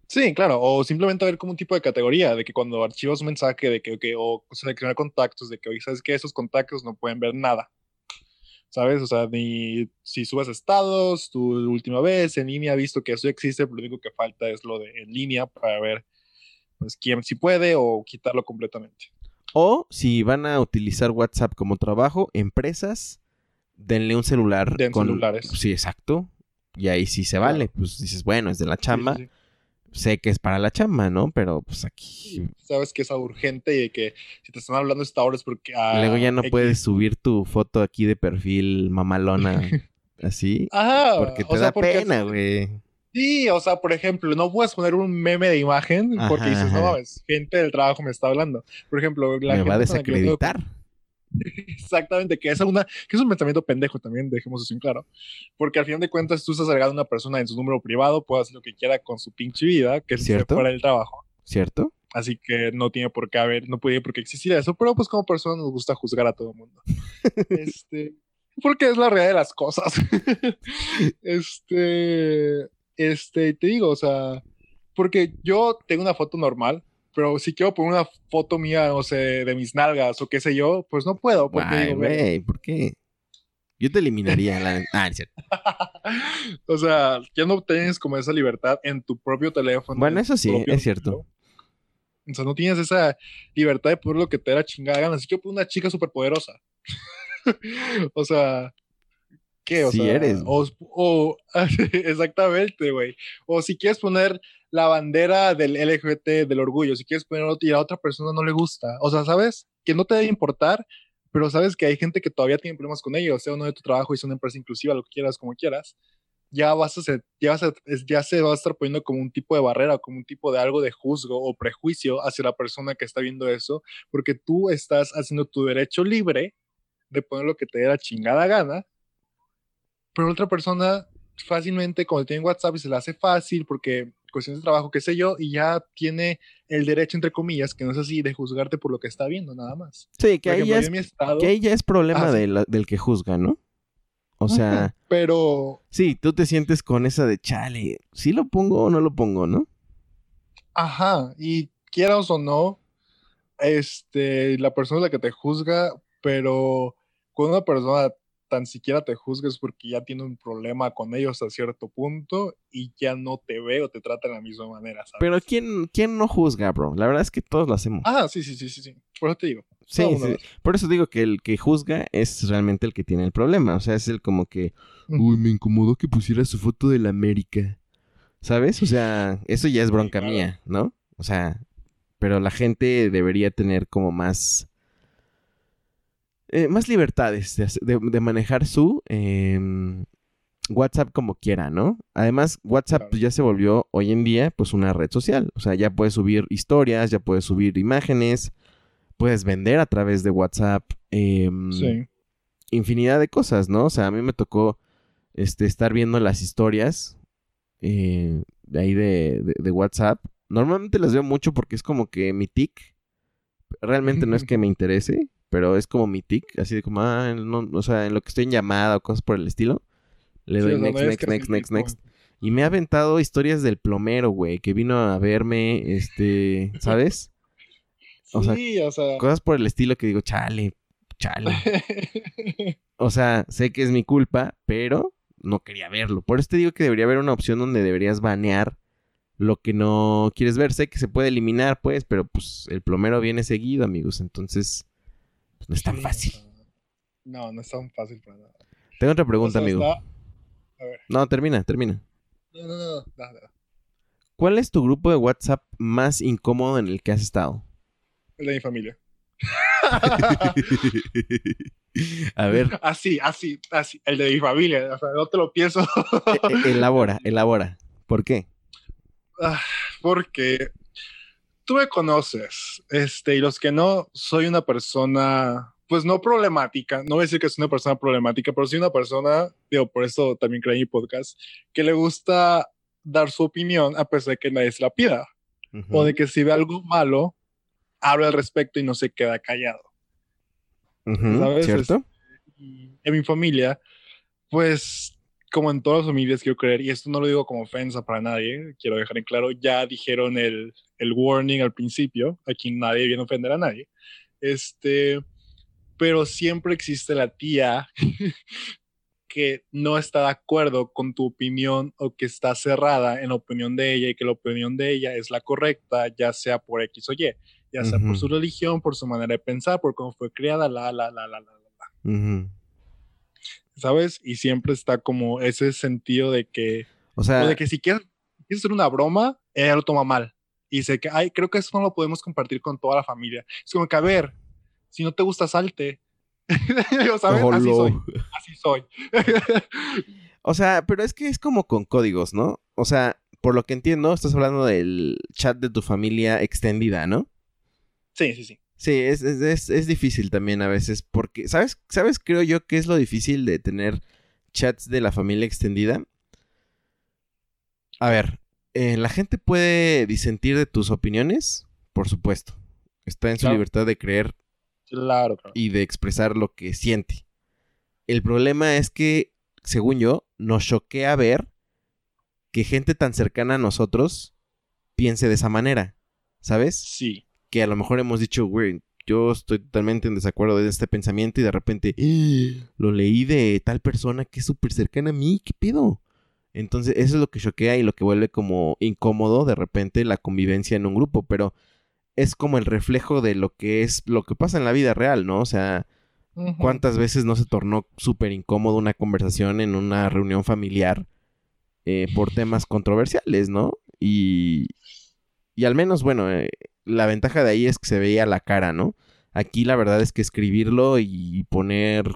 Sí, claro, o simplemente ver como un tipo de categoría, de que cuando archivas un mensaje de que, o seleccionar contactos, de que, oye, ¿sabes qué? Esos contactos no pueden ver nada, ¿sabes? O sea, ni si subes estados, tu última vez en línea, visto que eso existe, pero lo único que falta es lo de en línea para ver, pues, quién sí puede o quitarlo completamente. O si van a utilizar WhatsApp como trabajo, empresas, denle un celular Den con celulares. Sí, exacto. Y ahí sí se Claro. vale. Pues dices, bueno, es de la Sí, chamba. sí, sí. Sé que es para la chamba, ¿no? Pero pues aquí. Sabes que es urgente y que si te están hablando esta hora es porque... ah, Luego ya no puedes subir tu foto aquí de perfil mamalona así. Ajá, Porque te o sea, da porque- pena, güey. Sí, o sea, por ejemplo, no puedes poner un meme de imagen porque Ajá, dices, no mames, gente del trabajo me está hablando. Por ejemplo, la Me va a gente con Exactamente, que es una, que es un pensamiento pendejo también, dejemos eso en claro. Porque al final de cuentas, tú estás agregando a una persona en su número privado, puede hacer lo que quiera con su pinche vida, que es ¿Cierto? fuera del trabajo. ¿Cierto? Así que no tiene por qué haber, no puede por qué existir eso, pero pues como persona nos gusta juzgar a todo el mundo. este, porque es la realidad de las cosas. este, este, te digo, o sea, porque yo tengo una foto normal, pero si quiero poner una foto mía, no sé, de mis nalgas o qué sé yo, pues no puedo. Porque Ay, digo, güey, ¿por qué? Yo te eliminaría la... Ah, es cierto. o sea, ya no tienes como esa libertad en tu propio teléfono. Bueno, en eso sí, es cierto. O sea, no tienes esa libertad de poner lo que te da chingada gana. Si yo una chica súper poderosa. o sea, ¿qué? O Sí sea, eres. O, o- exactamente, güey. O si quieres poner la bandera del LGBT, del orgullo, si quieres poner y a otra persona no le gusta. O sea, ¿sabes? Que no te debe importar, pero sabes que hay gente que todavía tiene problemas con ello, sea uno de tu trabajo y sea una empresa inclusiva, lo que quieras, como quieras. Ya vas a ser, ya, vas a- es- ya se va a estar poniendo como un tipo de barrera, como un tipo de algo de juzgo o prejuicio hacia la persona que está viendo eso, porque tú estás haciendo tu derecho libre de poner lo que te dé la chingada gana, pero otra persona fácilmente, cuando tiene WhatsApp y se le hace fácil, porque cuestiones de trabajo, qué sé yo, y ya tiene el derecho, entre comillas, que no es así, de juzgarte por lo que está viendo, nada más. Sí, que ahí ejemplo, ya es, estado, que ahí ya es problema Ah, de la- del que juzga, ¿no? O sea, pero, sí, tú te sientes con esa de chale, ¿sí lo pongo o no lo pongo, no? ajá, y quieras o no, este, la persona es la que te juzga, pero cuando una persona tan siquiera te juzga es porque ya tiene un problema con ellos a cierto punto y ya no te ve o te trata de la misma manera, ¿sabes? Pero ¿quién, ¿quién no juzga, bro? La verdad es que todos lo hacemos. Ah, sí, sí, sí, sí, sí. Por eso te digo. sí, sí. Por eso digo que el que juzga es realmente el que tiene el problema. O sea, es el como que, uy, me incomodó que pusiera su foto de la América. ¿Sabes? O sea, eso ya es bronca claro. mía, ¿no? O sea, pero la gente debería tener como más... eh, más libertades de, manejar su em, WhatsApp como quiera, ¿no? Además, WhatsApp Claro. pues, ya se volvió hoy en día pues una red social. O sea, ya puedes subir historias, ya puedes subir imágenes, puedes vender a través de WhatsApp. em, Sí. infinidad de cosas, ¿no? O sea, a mí me tocó este, estar viendo las historias eh, de ahí de, de- de WhatsApp. Normalmente las veo mucho porque es como que mi tic. Realmente no es que me interese, pero es como mi tic. Así de como, ah, no, o sea, en lo que estoy en llamada o cosas por el estilo. Le doy next, next, next, next, next. Y me ha aventado historias del plomero, güey, que vino a verme, este, ¿sabes? O sea, sí, o sea. Cosas por el estilo que digo, chale, chale. O sea, sé que es mi culpa, pero no quería verlo. Por eso te digo que debería haber una opción donde deberías banear lo que no quieres ver. Sé que se puede eliminar, pues, pero pues el plomero viene seguido, amigos. Entonces, pues, no es tan Sí, fácil. No, no es tan fácil para nada. Tengo otra pregunta, O sea, amigo. está- A ver. No, termina, termina. No, no, no, no, da. ¿Cuál es tu grupo de WhatsApp más incómodo en el que has estado? El de mi familia. A ver, Así, así, así. El de mi familia. O sea, no te lo pienso. e- elabora, elabora. ¿Por qué? Ah, Porque tú me conoces, este, y los que no, soy una persona, pues no problemática, no voy a decir que soy una persona problemática, pero soy una persona, digo, por eso también creé mi podcast, que le gusta dar su opinión a pesar de que nadie se la pida, o de que si ve algo malo, habla al respecto y no se queda callado. Ujú, ¿sabes? ¿Cierto? Y en mi familia, pues como en todas las familias quiero creer, y esto no lo digo como ofensa para nadie, quiero dejar en claro, ya dijeron el, el warning al principio, aquí nadie viene a ofender a nadie, este, pero siempre existe la tía que no está de acuerdo con tu opinión o que está cerrada en la opinión de ella y que la opinión de ella es la correcta, ya sea por X o Y, ya sea por Ujú. su religión, por su manera de pensar, por cómo fue criada, la, la, la, la, la, la. Ujú. ¿Sabes? Y siempre está como ese sentido de que, O sea, o de que si quieres, quieres hacer una broma, ella lo toma mal. Y dice que, ay, creo que eso no lo podemos compartir con toda la familia. Es como que, a ver, si no te gusta, salte. ¿Sabes? Así soy, así soy. O sea, pero es que es como con códigos, ¿no? O sea, por lo que entiendo, estás hablando del chat de tu familia extendida, ¿no? sí, sí, sí. Sí, es, es, es- es difícil también a veces porque, ¿sabes? ¿Sabes? Creo yo que es lo difícil de tener chats de la familia extendida. A ver, eh, la gente puede disentir de tus opiniones, por supuesto. Está en su libertad de creer Claro, claro. y de expresar lo que siente. El problema es que, según yo, nos choquea ver que gente tan cercana a nosotros piense de esa manera, ¿sabes? Sí. Que a lo mejor hemos dicho, güey, yo estoy totalmente en desacuerdo de este pensamiento y de repente "Ah, lo leí de tal persona que es súper cercana a mí, ¿qué pedo? Entonces, eso es lo que choquea y lo que vuelve como incómodo de repente la convivencia en un grupo, pero es como el reflejo de lo que es lo que pasa en la vida real, ¿no? O sea. ¿Cuántas veces no se tornó súper incómodo una conversación en una reunión familiar eh, por temas controversiales, ¿no? Y, y al menos, bueno, eh, la ventaja de ahí es que se veía la cara, ¿no? Aquí la verdad es que escribirlo y poner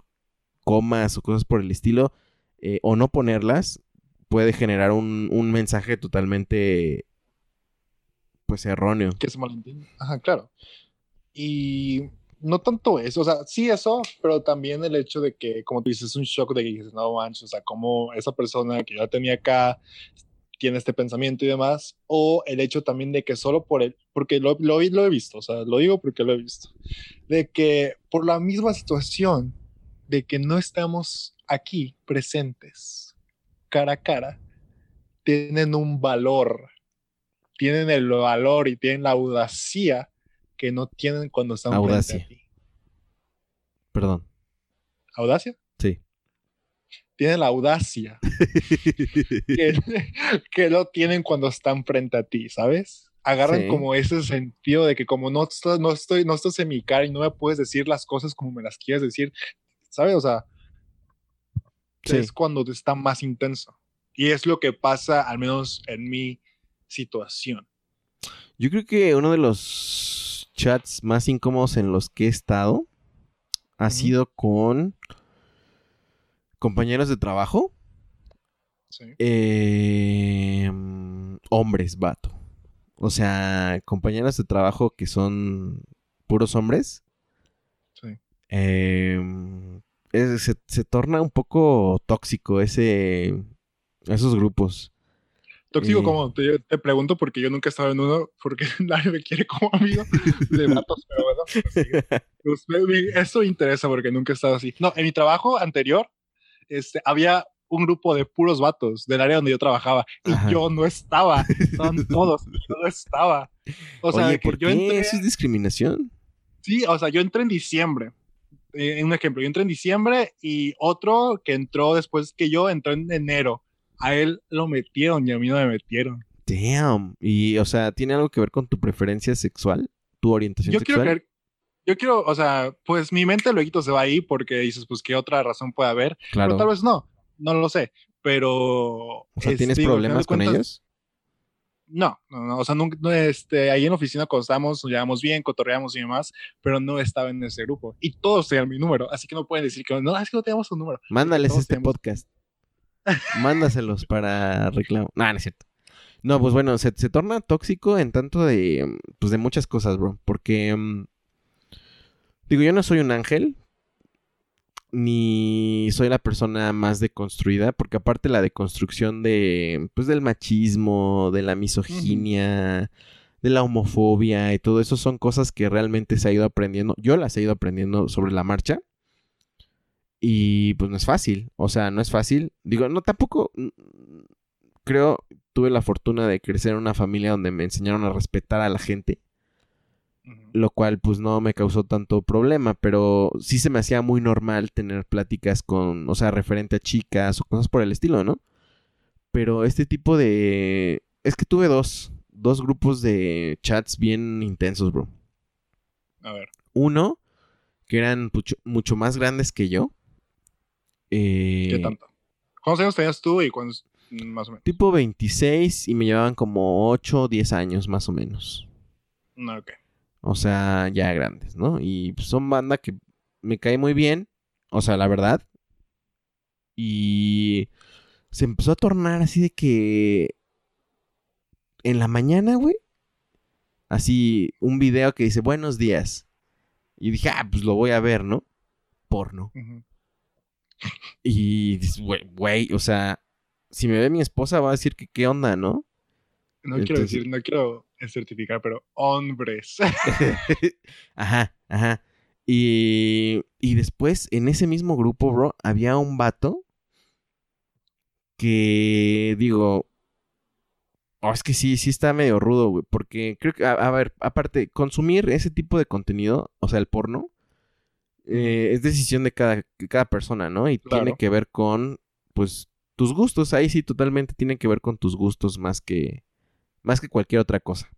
comas o cosas por el estilo, eh, o no ponerlas, puede generar un, un mensaje totalmente, pues, erróneo. que se malentiende. Ajá, claro. Y no tanto eso, o sea, sí eso, pero también el hecho de que, como tú dices, es un shock de que dices, no manches, o sea, como esa persona que yo tenía acá tiene este pensamiento y demás, o el hecho también de que solo por él, porque lo, lo, lo he visto, o sea, lo digo porque lo he visto, de que por la misma situación de que no estamos aquí presentes, cara a cara, tienen un valor tienen el valor y tienen la audacia que no tienen cuando están Audacia. frente a ti. Perdón. ¿Audacia? Sí. Tienen la audacia que, que no tienen cuando están frente a ti, ¿sabes? Agarran Sí. como ese sentido de que como no, estás- no, estoy, no estás en mi cara y no me puedes decir las cosas como me las quieres decir, ¿sabes? O sea, Sí. es cuando está más intenso. Y es lo que pasa, al menos en mi situación. Yo creo que uno de los chats más incómodos en los que he estado ha sido con compañeros de trabajo, Sí. eh, hombres, vato. O sea, compañeros de trabajo que son puros hombres. Sí. eh, es- se, se torna un poco tóxico ese, esos grupos. Tóxico, Eh. como te, te pregunto, porque yo nunca he estado en uno, porque nadie me quiere como amigo de vatos, pero bueno. pues eso me interesa porque nunca he estado así. No, en mi trabajo anterior, este, había un grupo de puros vatos del área donde yo trabajaba y Ajá. yo no estaba. Estaban todos, yo no estaba. O sea, Oye, que ¿por yo qué? entré, Eso es discriminación. sí, o sea, yo entré en diciembre. Eh, un ejemplo, yo entré en diciembre y otro que entró después que yo entró en enero. A él lo metieron y a mí no me metieron. Damn. Y, o sea, ¿tiene algo que ver con tu preferencia sexual? ¿Tu orientación Yo sexual? quiero creer, yo quiero, o sea, pues mi mente luego se va ahí porque dices, pues, ¿qué otra razón puede haber? Claro. Pero tal vez no, no lo sé. Pero. O sea, este, ¿tienes digo, final problemas con ellos? No, no, no, o sea, nunca, no, este, ahí en la oficina cuando estábamos, nos llevamos bien, cotorreamos y demás, pero no estaba en ese grupo. Y todos tenían mi número, así que no pueden decir que no, es que no tenemos su número. Mándales todos este tenemos- podcast. Mándaselos para reclamo. No, no es cierto. No, pues bueno, se, se torna tóxico en tanto de, pues de muchas cosas, bro. Porque, mm, digo, yo no soy un ángel, ni soy la persona más deconstruida, porque aparte la deconstrucción de, pues del machismo, de la misoginia, de la homofobia y todo eso son cosas que realmente se ha ido aprendiendo. Yo las he ido aprendiendo sobre la marcha. Y pues no es fácil, o sea, no es fácil. Digo, no, tampoco creo, tuve la fortuna de crecer en una familia donde me enseñaron a respetar a la gente, Lo cual pues no me causó tanto problema, pero sí se me hacía muy normal tener pláticas con, o sea, referente a chicas o cosas por el estilo, ¿no? Pero este tipo de... Es que tuve dos, dos grupos de chats bien intensos, bro. A ver, Uno, que eran mucho, mucho más grandes que yo. Eh, ¿qué tanto? ¿Cuántos años tenías tú y cuántos, más o menos? Tipo 26 y me llevaban como 8 o 10 años más o menos. No, ok. O sea, ya grandes, ¿no? Y pues, son banda que me cae muy bien. O sea, la verdad. Y se empezó a tornar así de que en la mañana, güey. Así un video que dice buenos días. Y dije, ah, pues lo voy a ver, ¿no? Porno. Ujú. Y dices, güey, güey, o sea, si me ve mi esposa va a decir que qué onda, ¿no? No quiero decir, no quiero certificar, pero hombres. ajá, ajá. Y, y después, en ese mismo grupo, bro, había un vato que, digo, oh, es que sí, sí está medio rudo, güey, porque creo que, a, a ver, aparte, consumir ese tipo de contenido, o sea, el porno, eh, es decisión de cada, cada persona, ¿no? Y tiene que ver con, pues, tus gustos, ahí sí totalmente tiene que ver con tus gustos más que, más que cualquier otra cosa.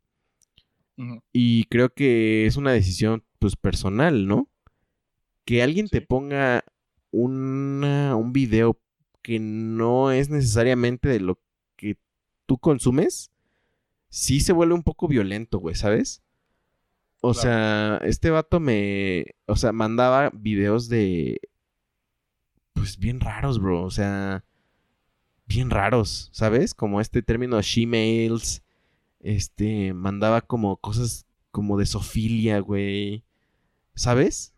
Y creo que es una decisión, pues, personal, ¿no? Que alguien te ponga una, un video que no es necesariamente de lo que tú consumes, sí se vuelve un poco violento, güey, ¿sabes? O Claro. sea, este vato me, o sea, mandaba videos de, pues, bien raros, bro, o sea, bien raros, ¿sabes? Como este término she-mails, este, mandaba como cosas como de sofilia, güey, ¿sabes?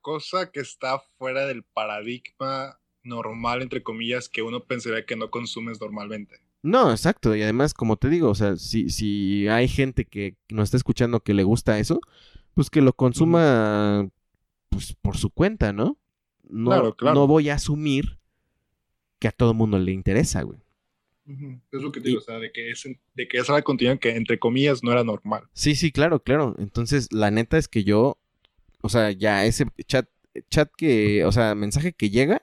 Cosa que está fuera del paradigma normal, entre comillas, que uno pensaría que no consumes normalmente. No, exacto. Y además, como te digo, o sea, si, si hay gente que nos está escuchando que le gusta eso, pues que lo consuma pues por su cuenta, ¿no? No, Claro, claro. no voy a asumir que a todo mundo le interesa, güey. Es lo que te digo, o sea, de que, es, de que esa era contenido que, entre comillas, no era normal. Sí, sí, claro, claro. Entonces, la neta es que yo, o sea, ya ese chat, chat que, o sea, mensaje que llega,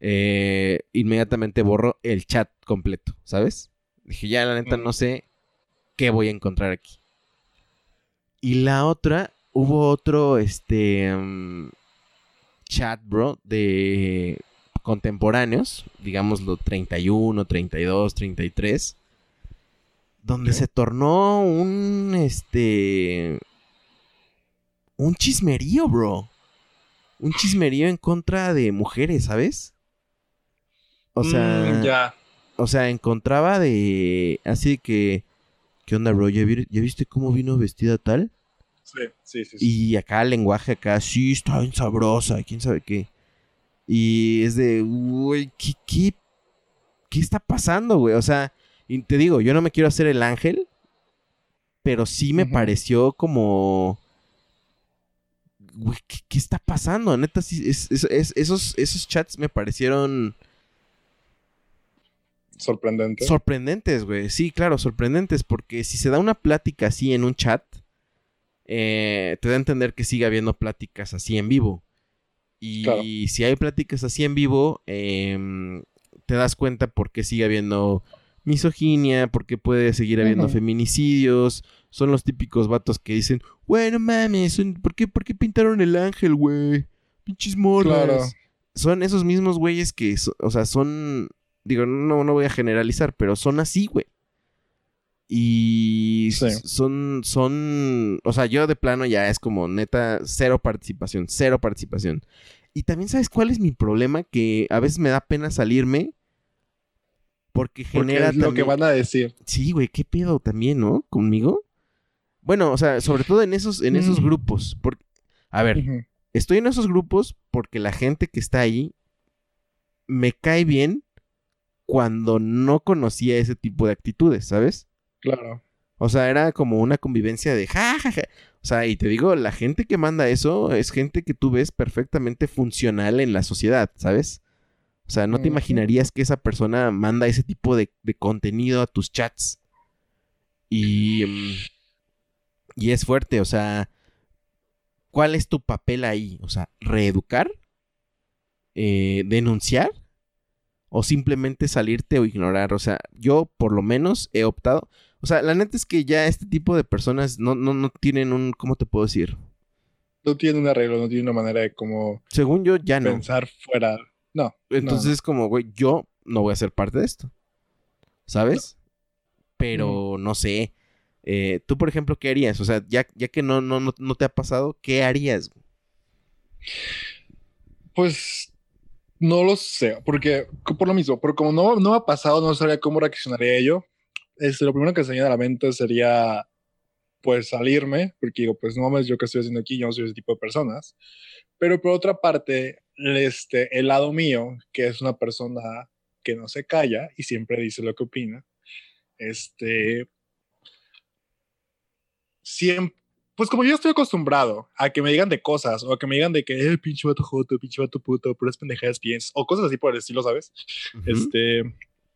eh, inmediatamente borro el chat completo, ¿sabes? Dije, ya, la neta, no sé qué voy a encontrar aquí. Y la otra, hubo otro, este, mm, chat, bro, de contemporáneos, digámoslo 31, 32, 33, donde se tornó un, este, un chismerío, bro. Un chismerío en contra de mujeres, ¿sabes? O sea, Mm, ya. o sea, encontraba de, así que, ¿qué onda, bro? ¿Ya, vi- ya viste cómo vino vestida tal? Sí, sí, sí. sí. Y acá el lenguaje acá, sí, está bien sabrosa, quién sabe qué. Y es de, güey, ¿qué, qué, qué está pasando, güey? O sea, y te digo, yo no me quiero hacer el ángel, pero sí me pareció como... Güey, ¿qué, qué está pasando? Neta, sí, es- es- es- esos, esos chats me parecieron Sorprendente. sorprendentes, güey. Sí, claro, sorprendentes, porque si se da una plática así en un chat, eh, te da a entender que sigue habiendo pláticas así en vivo. Y Claro. si hay pláticas así en vivo, em, te das cuenta por qué sigue habiendo misoginia, porque puede seguir habiendo feminicidios. Son los típicos vatos que dicen, bueno, mames, ¿por qué, ¿por qué pintaron el ángel, güey? Pinches morras. Claro. Son esos mismos güeyes que, o sea, son, digo, no, no voy a generalizar, pero son así, güey. Y Sí. son, son, o sea, yo de plano ya es como neta, cero participación, cero participación. Y también, ¿sabes cuál es mi problema? Que a veces me da pena salirme porque Porque genera es lo que van a decir. Sí, güey, qué pedo también, ¿no? Conmigo. Bueno, o sea, sobre todo en esos, en esos Mm. grupos. Porque, a ver, estoy en esos grupos porque la gente que está ahí me cae bien cuando no conocía ese tipo de actitudes, ¿sabes? Claro. O sea, era como una convivencia de ja, ja, ja. O sea, y te digo, la gente que manda eso es gente que tú ves perfectamente funcional en la sociedad, ¿sabes? O sea, no te imaginarías que esa persona manda ese tipo de, de contenido a tus chats. Y, mm, y es fuerte, o sea, ¿cuál es tu papel ahí? O sea, ¿reeducar? Eh, ¿Denunciar? ¿O simplemente salirte o ignorar? O sea, yo por lo menos he optado. O sea, la neta es que ya este tipo de personas no, no, no tienen un, ¿cómo te puedo decir? No tiene un arreglo, no tiene una manera de cómo Según yo, ya no. pensar fuera. No. Entonces es como, güey, yo no voy a ser parte de esto. ¿Sabes? Pero no sé. Eh, Tú, por ejemplo, ¿qué harías? O sea, ya, ya que no, no, no, no te ha pasado, ¿qué harías? Pues no lo sé, porque por lo mismo, pero como no, no me ha pasado, no sabría cómo reaccionaría yo. Este, lo primero que se me viene a la mente sería pues salirme, porque digo, pues no mames, yo qué estoy haciendo aquí, yo no soy ese tipo de personas. Pero por otra parte, este, el lado mío, que es una persona que no se calla y siempre dice lo que opina, este, siempre, pues como yo estoy acostumbrado a que me digan de cosas o a que me digan de que el pinche vato joto, pinche vato puto, puras pendejadas piensas o cosas así por el estilo, ¿sabes? Ujú. Este,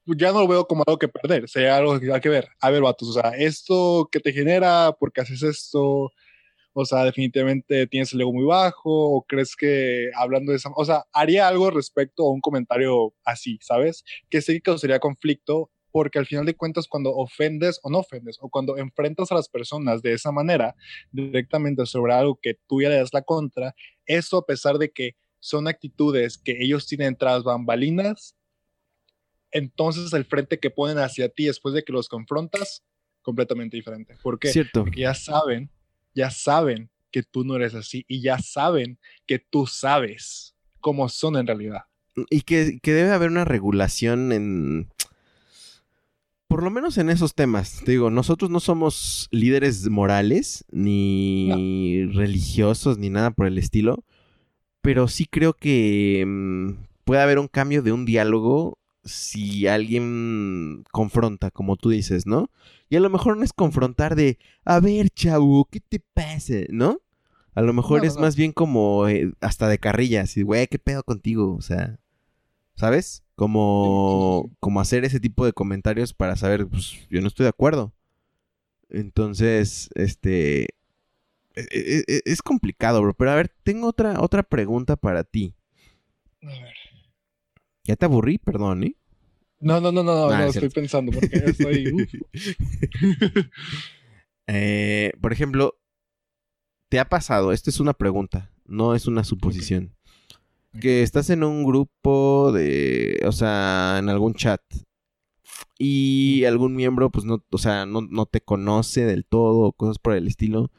ya no lo veo como algo que perder, sería algo que hay que ver. A ver, vatos, o sea, esto que te genera, porque haces esto, o sea, definitivamente tienes el ego muy bajo, o crees que hablando de esa, o sea, haría algo respecto a un comentario así, ¿sabes? Que sé que causaría conflicto, porque al final de cuentas, cuando ofendes o no ofendes, o cuando enfrentas a las personas de esa manera, directamente sobre algo que tú ya le das la contra, eso a pesar de que son actitudes que ellos tienen tras bambalinas, entonces el frente que ponen hacia ti después de que los confrontas, completamente diferente. ¿Por qué? Cierto. Porque ya saben, ya saben que tú no eres así y ya saben que tú sabes cómo son en realidad. Y que, que debe haber una regulación en... Por lo menos en esos temas. Te digo, nosotros no somos líderes morales, ni religiosos, ni nada por el estilo. Pero sí creo que mm, puede haber un cambio de un diálogo si alguien confronta, como tú dices, ¿no? Y a lo mejor no es confrontar de, a ver, chavo, ¿qué te pasa? ¿No? A lo mejor No, es no. más bien como eh, hasta de carrilla, así, güey, ¿qué pedo contigo? O sea, ¿sabes? Como, Sí, sí, sí. como hacer ese tipo de comentarios para saber, pues yo no estoy de acuerdo. Entonces, este, e- e- e- es complicado, bro. Pero a ver, tengo otra, otra pregunta para ti. A ver. Ya te aburrí, perdón, ¿eh? No, no, no, no, no, no, es estoy pensando porque estoy... uf. Eh, por ejemplo, ¿te ha pasado? Esta es una pregunta, no es una suposición. Que estás en un grupo de, o sea, en algún chat y algún miembro, pues no, o sea, no, no te conoce del todo o cosas por el estilo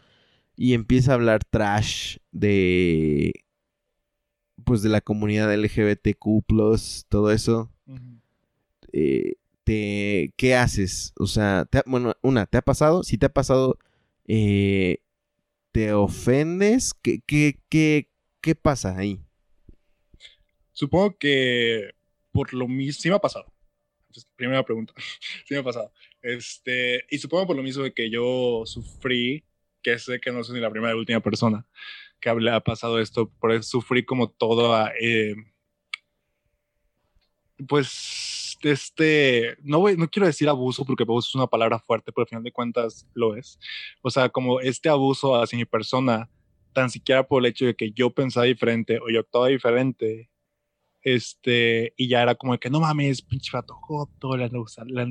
y empieza a hablar trash de, pues de la comunidad LGBTQ+, todo eso. Eh, te, ¿qué haces? O sea, te ha- bueno, una, ¿te ha pasado? Si te ha pasado, eh, ¿te ofendes? ¿Qué, qué, qué, qué pasa ahí? Supongo que por lo mismo, sí me ha pasado. Primera pregunta, sí me ha pasado. Este, y supongo por lo mismo de que yo sufrí, que sé que no soy ni la primera ni la última persona que ha pasado esto, por eso sufrí como todo, eh, pues, este, no, voy, no quiero decir abuso porque abuso es una palabra fuerte, pero al final de cuentas lo es. O sea, como este abuso hacia mi persona, tan siquiera por el hecho de que yo pensaba diferente o yo actuaba diferente, Este, y ya era como que no mames, pinche vato joto, le han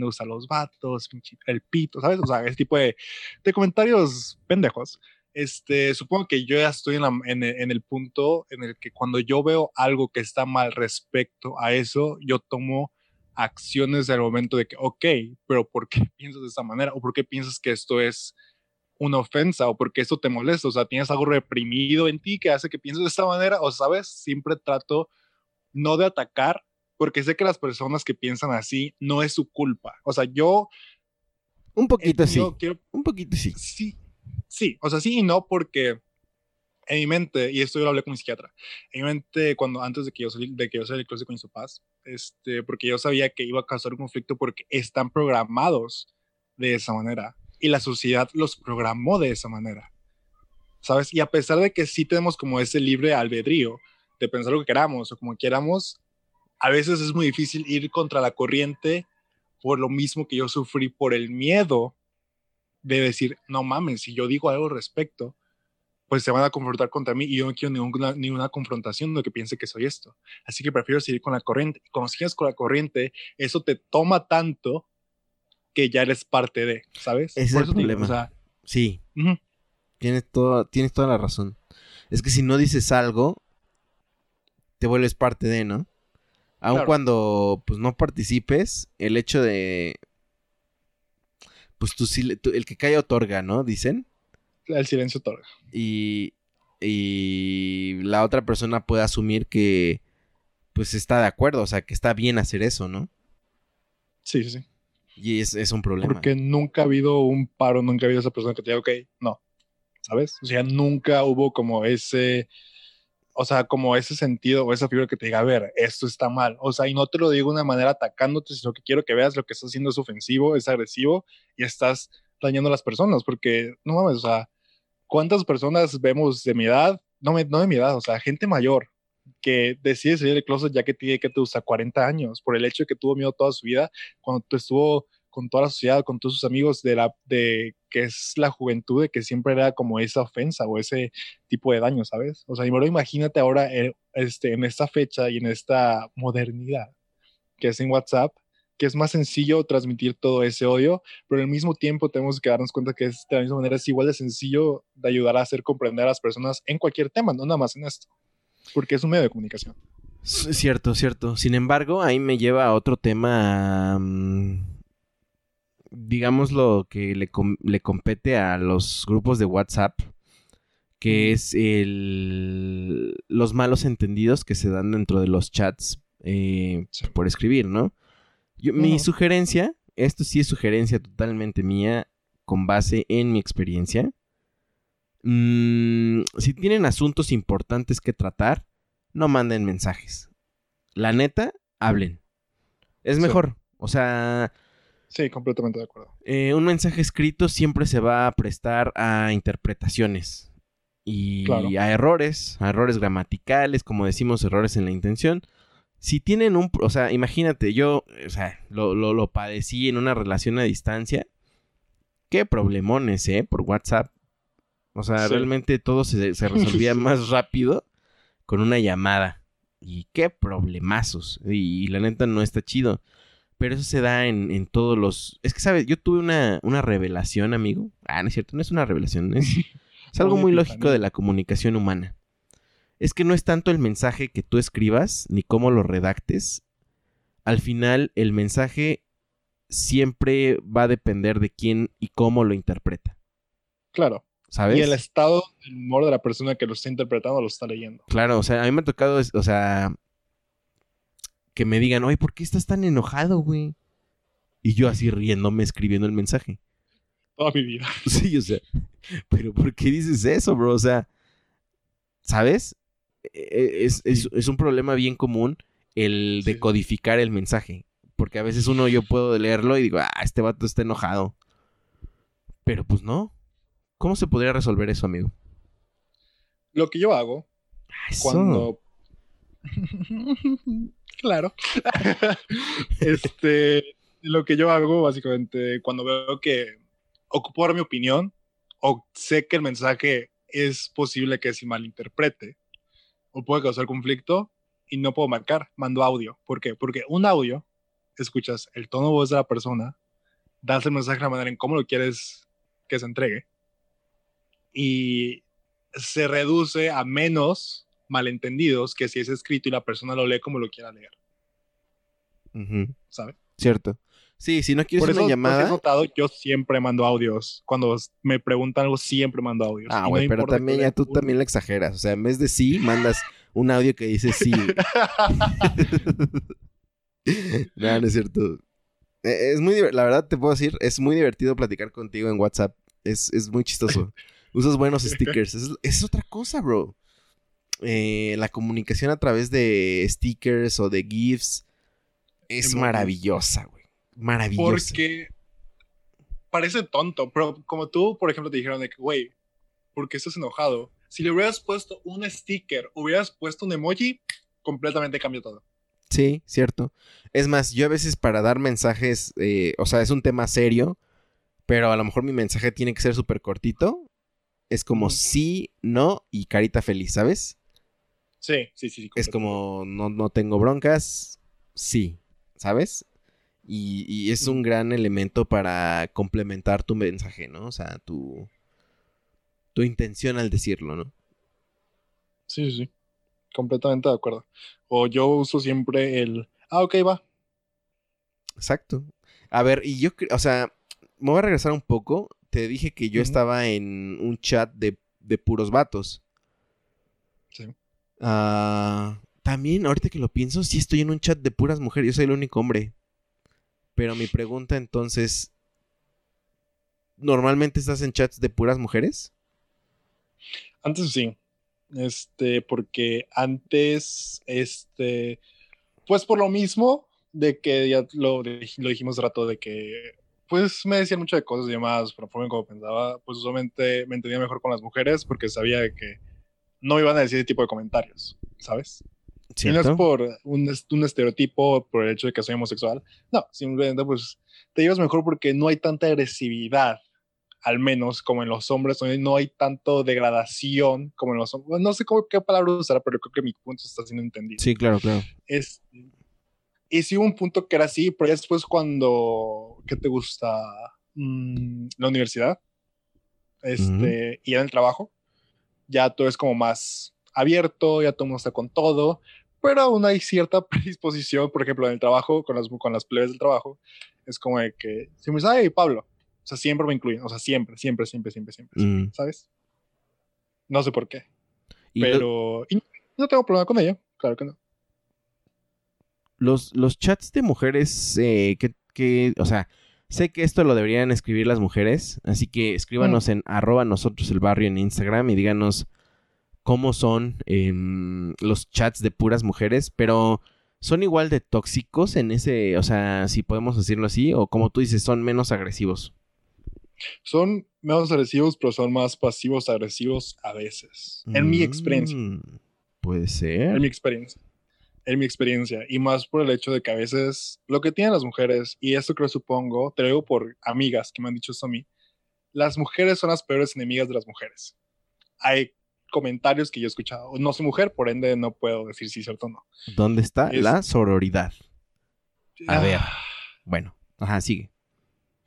usar los vatos, pinche el pito, ¿sabes? O sea, ese tipo de, de comentarios pendejos. Este, supongo que yo ya estoy en, la, en, en, el punto en el que cuando yo veo algo que está mal respecto a eso, yo tomo acciones al momento de que, ok, pero ¿por qué piensas de esta manera? ¿O por qué piensas que esto es una ofensa? ¿O por qué esto te molesta? O sea, ¿tienes algo reprimido en ti que hace que pienses de esta manera? O, ¿sabes? Siempre trato no de atacar, porque sé que las personas que piensan así no es su culpa. O sea, yo... Un poquito sí. Quiero, un poquito sí. Sí, sí. O sea, sí y no, porque en mi mente, y esto yo lo hablé con mi psiquiatra, en mi mente, cuando antes de que yo salí, de que yo salí del closet con mis papás, este, porque yo sabía que iba a causar un conflicto porque están programados de esa manera y la sociedad los programó de esa manera, ¿sabes? Y a pesar de que sí tenemos como ese libre albedrío de pensar lo que queramos o como queramos, a veces es muy difícil ir contra la corriente por lo mismo que yo sufrí por el miedo de decir, no mames, si yo digo algo al respecto, pues se van a confrontar contra mí y yo no quiero ninguna, ninguna confrontación de que piense que soy esto. Así que prefiero seguir con la corriente. Y cuando sigues con la corriente, eso te toma tanto que ya eres parte de, ¿sabes? Ese es el problema. sí. tienes, tienes toda la razón. Es que si no dices algo, te vuelves parte de, ¿no? Aun cuando pues no participes, el hecho de pues tú, el que calla otorga, ¿no? Dicen. El silencio otorga. Y, y la otra persona puede asumir que pues está de acuerdo, o sea, que está bien hacer eso, ¿no? Sí, sí, sí. Y es, es un problema. Porque nunca ha habido un paro, nunca ha habido esa persona que te diga, ok, no, ¿sabes? O sea, nunca hubo como ese, o sea, como ese sentido o esa figura que te diga, a ver, esto está mal. O sea, y no te lo digo de una manera atacándote, sino que quiero que veas lo que estás haciendo es ofensivo, es agresivo y estás dañando a las personas, porque no mames, o sea, ¿cuántas personas vemos de mi edad? No, no de mi edad, o sea, gente mayor que decide salir del closet ya que tiene que te usa 40 años por el hecho de que tuvo miedo toda su vida cuando estuvo con toda la sociedad, con todos sus amigos de la de que es la juventud, de que siempre era como esa ofensa o ese tipo de daño, ¿sabes? O sea, imagínate ahora eh, este, en esta fecha y en esta modernidad que es en WhatsApp, que es más sencillo transmitir todo ese odio, pero al mismo tiempo tenemos que darnos cuenta que es, de la misma manera es igual de sencillo de ayudar a hacer comprender a las personas en cualquier tema, no nada más en esto, porque es un medio de comunicación. Cierto, cierto. Sin embargo, ahí me lleva a otro tema, mm, digamos lo que le, le, compete a los grupos de WhatsApp, que es el, los malos entendidos que se dan dentro de los chats eh, por escribir, ¿no? Mi sugerencia, esto sí es sugerencia totalmente mía, con base en mi experiencia. Mm, si tienen asuntos importantes que tratar, no manden mensajes. La neta, hablen. Es mejor. O sea. Sí, completamente de acuerdo. Eh, un mensaje escrito siempre se va a prestar a interpretaciones y a errores, a errores gramaticales, como decimos, errores en la intención si tienen un, o sea, imagínate, yo, o sea, lo, lo, padecí en una relación a distancia. Qué problemones, ¿eh? Por WhatsApp. O sea, realmente todo se, resolvía más rápido con una llamada. Y qué problemazos. Y, la neta no está chido. Pero eso se da en, en todos los... Es que, ¿sabes? Yo tuve una, una, revelación, amigo. Ah, no es cierto, no es una revelación. Es, es algo muy lógico de la comunicación humana es que no es tanto el mensaje que tú escribas ni cómo lo redactes. Al final, el mensaje siempre va a depender de quién y cómo lo interpreta. Claro. ¿Sabes? Y el estado del humor de la persona que lo está interpretando lo está leyendo. Claro, o sea, a mí me ha tocado, o sea, que me digan, oye, ¿por qué estás tan enojado, güey? Y yo así riéndome escribiendo el mensaje. Toda mi vida. Sí, o sea, pero ¿por qué dices eso, bro? O sea, ¿sabes? E-, es, es, un problema bien común el decodificar el mensaje. Porque a veces uno yo puedo leerlo y digo, ah, este vato está enojado. Pero pues no. ¿Cómo se podría resolver eso, amigo? Lo que yo hago cuando. claro. este. Lo que yo hago, básicamente, cuando veo que ocupo mi opinión o sé que el mensaje es posible que se malinterprete, o puede causar conflicto, y no puedo marcar, mando audio. ¿Por qué? Porque un audio, escuchas el tono de voz de la persona, das el mensaje de la manera en cómo lo quieres que se entregue y se reduce a menos malentendidos que si es escrito y la persona lo lee como lo quiera leer. Ujú, ¿Sabes? Cierto. Sí, si no quieres Por eso, una llamada. has notado, yo siempre mando audios. Cuando me preguntan algo, siempre mando audios. Ah, no güey, pero también ya tú uno. también lo exageras. O sea, en vez de sí, mandas un audio que dice sí. no, no es cierto. Eh, Es muy la verdad te puedo decir, es muy divertido platicar contigo en WhatsApp. Es, es muy chistoso. Usas buenos stickers. Es, es otra cosa, bro. Eh, la comunicación a través de stickers o de GIFs es maravillosa, güey. Maravillosa. Porque parece tonto, pero como tú, por ejemplo, te dijeron de que, güey, ¿por qué estás enojado? Si le hubieras puesto un sticker, hubieras puesto un emoji, completamente cambió todo. Sí, cierto. Es más, yo a veces para dar mensajes, eh, o sea, es un tema serio, pero a lo mejor mi mensaje tiene que ser súper cortito. Es como sí, no y carita feliz, ¿sabes? Sí, sí, sí. sí Es como no, no tengo broncas, sí, ¿sabes? Y, y es un gran elemento para complementar tu mensaje, ¿no? O sea, tu, tu intención al decirlo, ¿no? Sí, sí, sí. Completamente de acuerdo. O yo uso siempre el, ah, ok, va. Exacto. A ver, y yo, o sea, me voy a regresar un poco. Te dije que yo estaba en un chat de, de puros vatos. Ah, también, ahorita que lo pienso, sí estoy en un chat de puras mujeres. Yo soy el único hombre. Pero mi pregunta entonces, ¿normalmente estás en chats de puras mujeres? Antes sí. Este, porque antes, este, pues por lo mismo de que ya lo, lo dijimos rato, de que, pues me decían muchas cosas y demás, pero en como pensaba, pues usualmente me entendía mejor con las mujeres porque sabía que no me iban a decir ese tipo de comentarios, ¿sabes? Y no es ¿Cierto? por un, es- un estereotipo, por el hecho de que soy homosexual. No, simplemente pues te llevas mejor porque no hay tanta agresividad, al menos como en los hombres, no hay- tanto degradación como en los hombres. No sé cómo, qué palabra usar, pero creo que mi punto está siendo entendido. Sí, claro, claro. Es, y sí hubo un punto que era así, pero ya después cuando, ¿qué te gusta? Mm, la universidad, este, y en el trabajo, ya todo es como más abierto, ya todo el mundo está con todo, pero aún hay cierta predisposición, por ejemplo, en el trabajo, con las, con las plebes del trabajo, es como de que, si me dice, ay, Pablo, o sea, siempre me incluyen, o sea, siempre, siempre, siempre, siempre, siempre, Mm. ¿sabes? No sé por qué, Y pero y no tengo problema con ello, claro que no. los, los chats de mujeres, eh, que, que, o sea, sé que esto lo deberían escribir las mujeres, así que escríbanos en arroba nosotros el barrio en Instagram y díganos cómo son em, los chats de puras mujeres, pero son igual de tóxicos en ese, o sea, si podemos decirlo así, o como tú dices, son menos agresivos. Son menos agresivos, pero son más pasivos agresivos a veces. En mi experiencia. Mm, Puede En ser. mi experiencia. En mi experiencia. Y más por el hecho de que a veces lo que tienen las mujeres, y esto creo supongo, te lo digo por amigas que me han dicho esto a mí, las mujeres son las peores enemigas de las mujeres. Hay comentarios que yo he escuchado. No soy mujer, por ende no puedo decir si es cierto o no. ¿Dónde está Es- la sororidad? A ver. Ah. Bueno, ajá, sigue.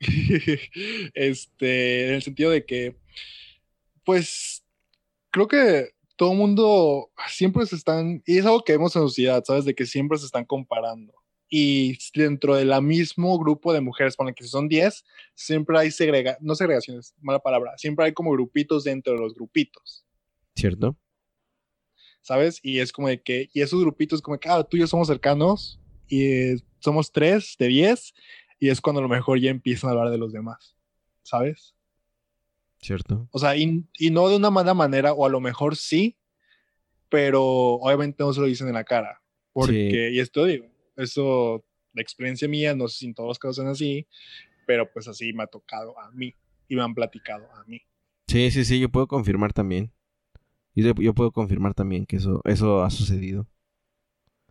este, en el sentido de que, pues, creo que todo el mundo siempre se están, y es algo que vemos en la sociedad, ¿sabes? De que siempre se están comparando. Y dentro del mismo grupo de mujeres, ponen que si son 10, siempre hay segrega, no segregaciones, mala palabra, siempre hay como grupitos dentro de los grupitos, ¿Cierto? ¿sabes? Y es como de que, y esos grupitos como que, ah, tú y yo somos cercanos, y eh, somos 3 de 10, y es cuando a lo mejor ya empiezan a hablar de los demás, ¿sabes? ¿Cierto? O sea, y, y no de una mala manera, o a lo mejor sí, pero obviamente no se lo dicen en la cara. Porque, y esto digo, eso, la experiencia mía, no sé si en todos los casos son así, pero pues así me ha tocado a mí y me han platicado a mí. Sí, sí, sí, yo puedo confirmar también. Yo, yo puedo confirmar también que eso, eso ha sucedido.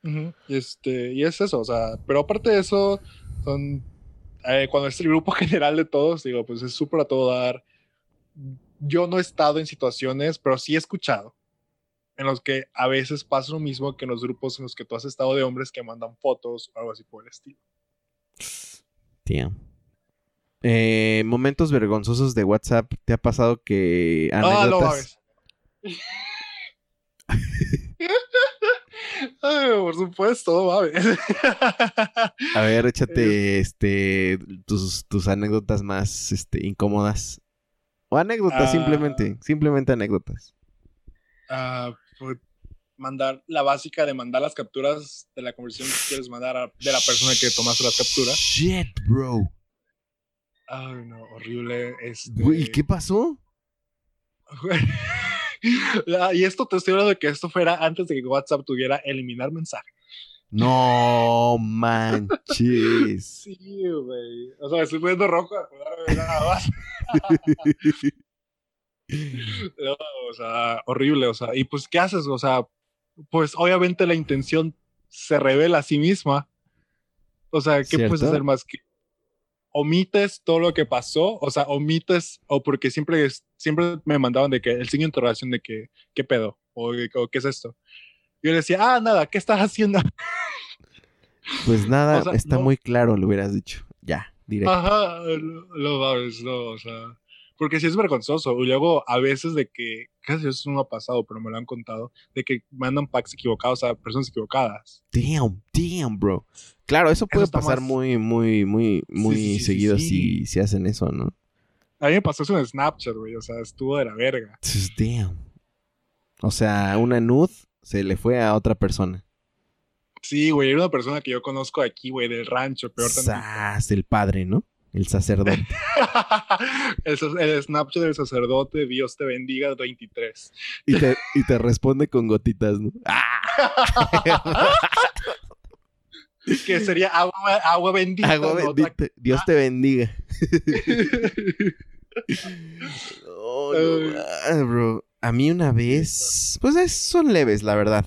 Ujú, y, este, y es eso, o sea, pero aparte de eso, son, eh, cuando es el grupo general de todos, digo, pues es súper a todo dar. Yo no he estado en situaciones, pero sí he escuchado en los que a veces pasa lo mismo que en los grupos en los que tú has estado de hombres que mandan fotos o algo así por el estilo. Tío. Eh, momentos vergonzosos de WhatsApp. ¿Te ha pasado que Ah, no anécdotas? mames. Ay, por supuesto, no mames. A ver, échate este tus, tus anécdotas más este, incómodas. O anécdotas Ah. simplemente. Simplemente anécdotas. Ah, pues, mandar la básica de mandar las capturas de la conversación que quieres mandar a- de la persona que tomaste las capturas. Shit, bro. Ay, no, horrible. Este... Güey, ¿qué pasó? Ah, y esto te estoy hablando de que esto fuera antes de que WhatsApp tuviera eliminar mensaje. No manches. Sí, güey. O sea, me estoy poniendo rojo de acordarme nada más. No, o sea, horrible, o sea, y pues, ¿qué haces? O sea, pues obviamente la intención se revela a sí misma. O sea, ¿qué puedes hacer más que omites todo lo que pasó? O sea, omites, o porque siempre, siempre me mandaban de que el signo de interrogación de que, ¿qué pedo? O, o ¿qué es esto? Yo le decía, ah, nada, ¿qué estás haciendo? Pues nada, O sea, está no- muy claro, lo hubieras dicho. Ya, directo. Ajá, lo, lo sabes, no, o sea, porque sí es vergonzoso. Y luego a veces de que, casi eso no ha pasado, pero me lo han contado, de que mandan packs equivocados a personas equivocadas. Damn, damn, bro. Claro, eso puede pasar más- muy, muy, muy, muy sí, sí, sí, seguido sí. si, si hacen eso, ¿no? A mí me pasó eso en Snapchat, güey, o sea, estuvo de la verga. Damn. O sea, una nud se le fue a otra persona. Sí, güey, era una persona que yo conozco aquí, güey, del rancho, peor. Sas, el padre, ¿no? El sacerdote. el, el Snapchat del sacerdote, Dios te bendiga, 23. y, te, y te responde con gotitas, ¿no? ¡Ah! que sería agua, agua bendita. Agua ¿no? Dios te bendiga. Oh, no, ah, bro. A mí una vez, pues es- son leves, la verdad.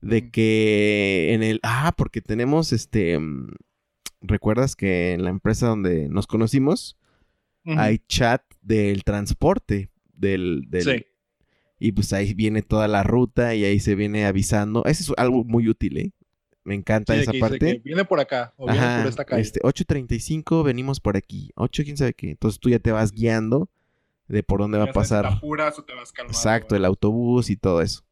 De que en el, ah, porque tenemos este, mm, recuerdas que en la empresa donde nos conocimos hay chat del transporte del, del Sí. y pues ahí viene toda la ruta y ahí se viene avisando. Eso es algo muy útil, ¿eh? Me encanta Sí, esa parte. viene por acá, o viene Ajá, por esta calle. este, 8.35 venimos por aquí. 8 quién sabe qué. Entonces tú ya te vas guiando de por dónde va a pasar. te apuras o te vas Exacto, el autobús y todo eso.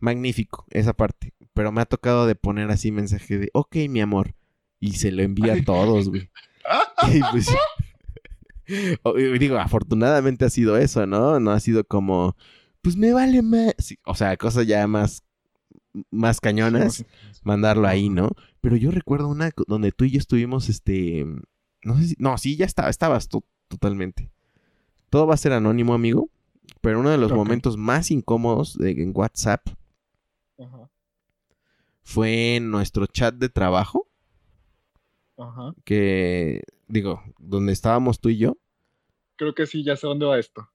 Magnífico, esa parte. Pero me ha tocado de poner así mensaje de, ok, mi amor. Y se lo envía a todos, güey. Y pues, digo, afortunadamente ha sido eso, ¿no? No ha sido como, pues me vale más. Sí, o sea, cosas ya más, más cañonas mandarlo ahí, ¿no? Pero yo recuerdo una donde tú y yo estuvimos, este, no sé si, no, sí, ya estaba, estabas tú totalmente. Todo va a ser anónimo, amigo, pero uno de los momentos más incómodos de, en WhatsApp Ajá, fue en nuestro chat de trabajo, ajá. que, digo, donde estábamos tú y yo, Creo que sí, ya sé dónde va esto.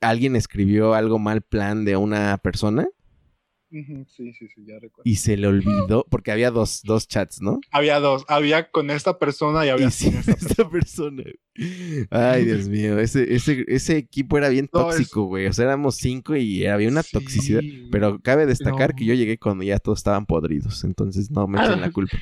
alguien escribió algo mal plan de una persona Sí, sí, sí, ya recuerdo. y se le olvidó, porque había dos, dos chats, ¿no? Había dos, había con esta persona y había Y sí, esta persona. esta persona. Ay, Dios mío, ese, ese, ese equipo era bien No, tóxico, güey. O sea, éramos cinco y había una Sí, toxicidad. Pero cabe destacar No. que yo llegué cuando ya todos estaban podridos. Entonces no me echen la culpa.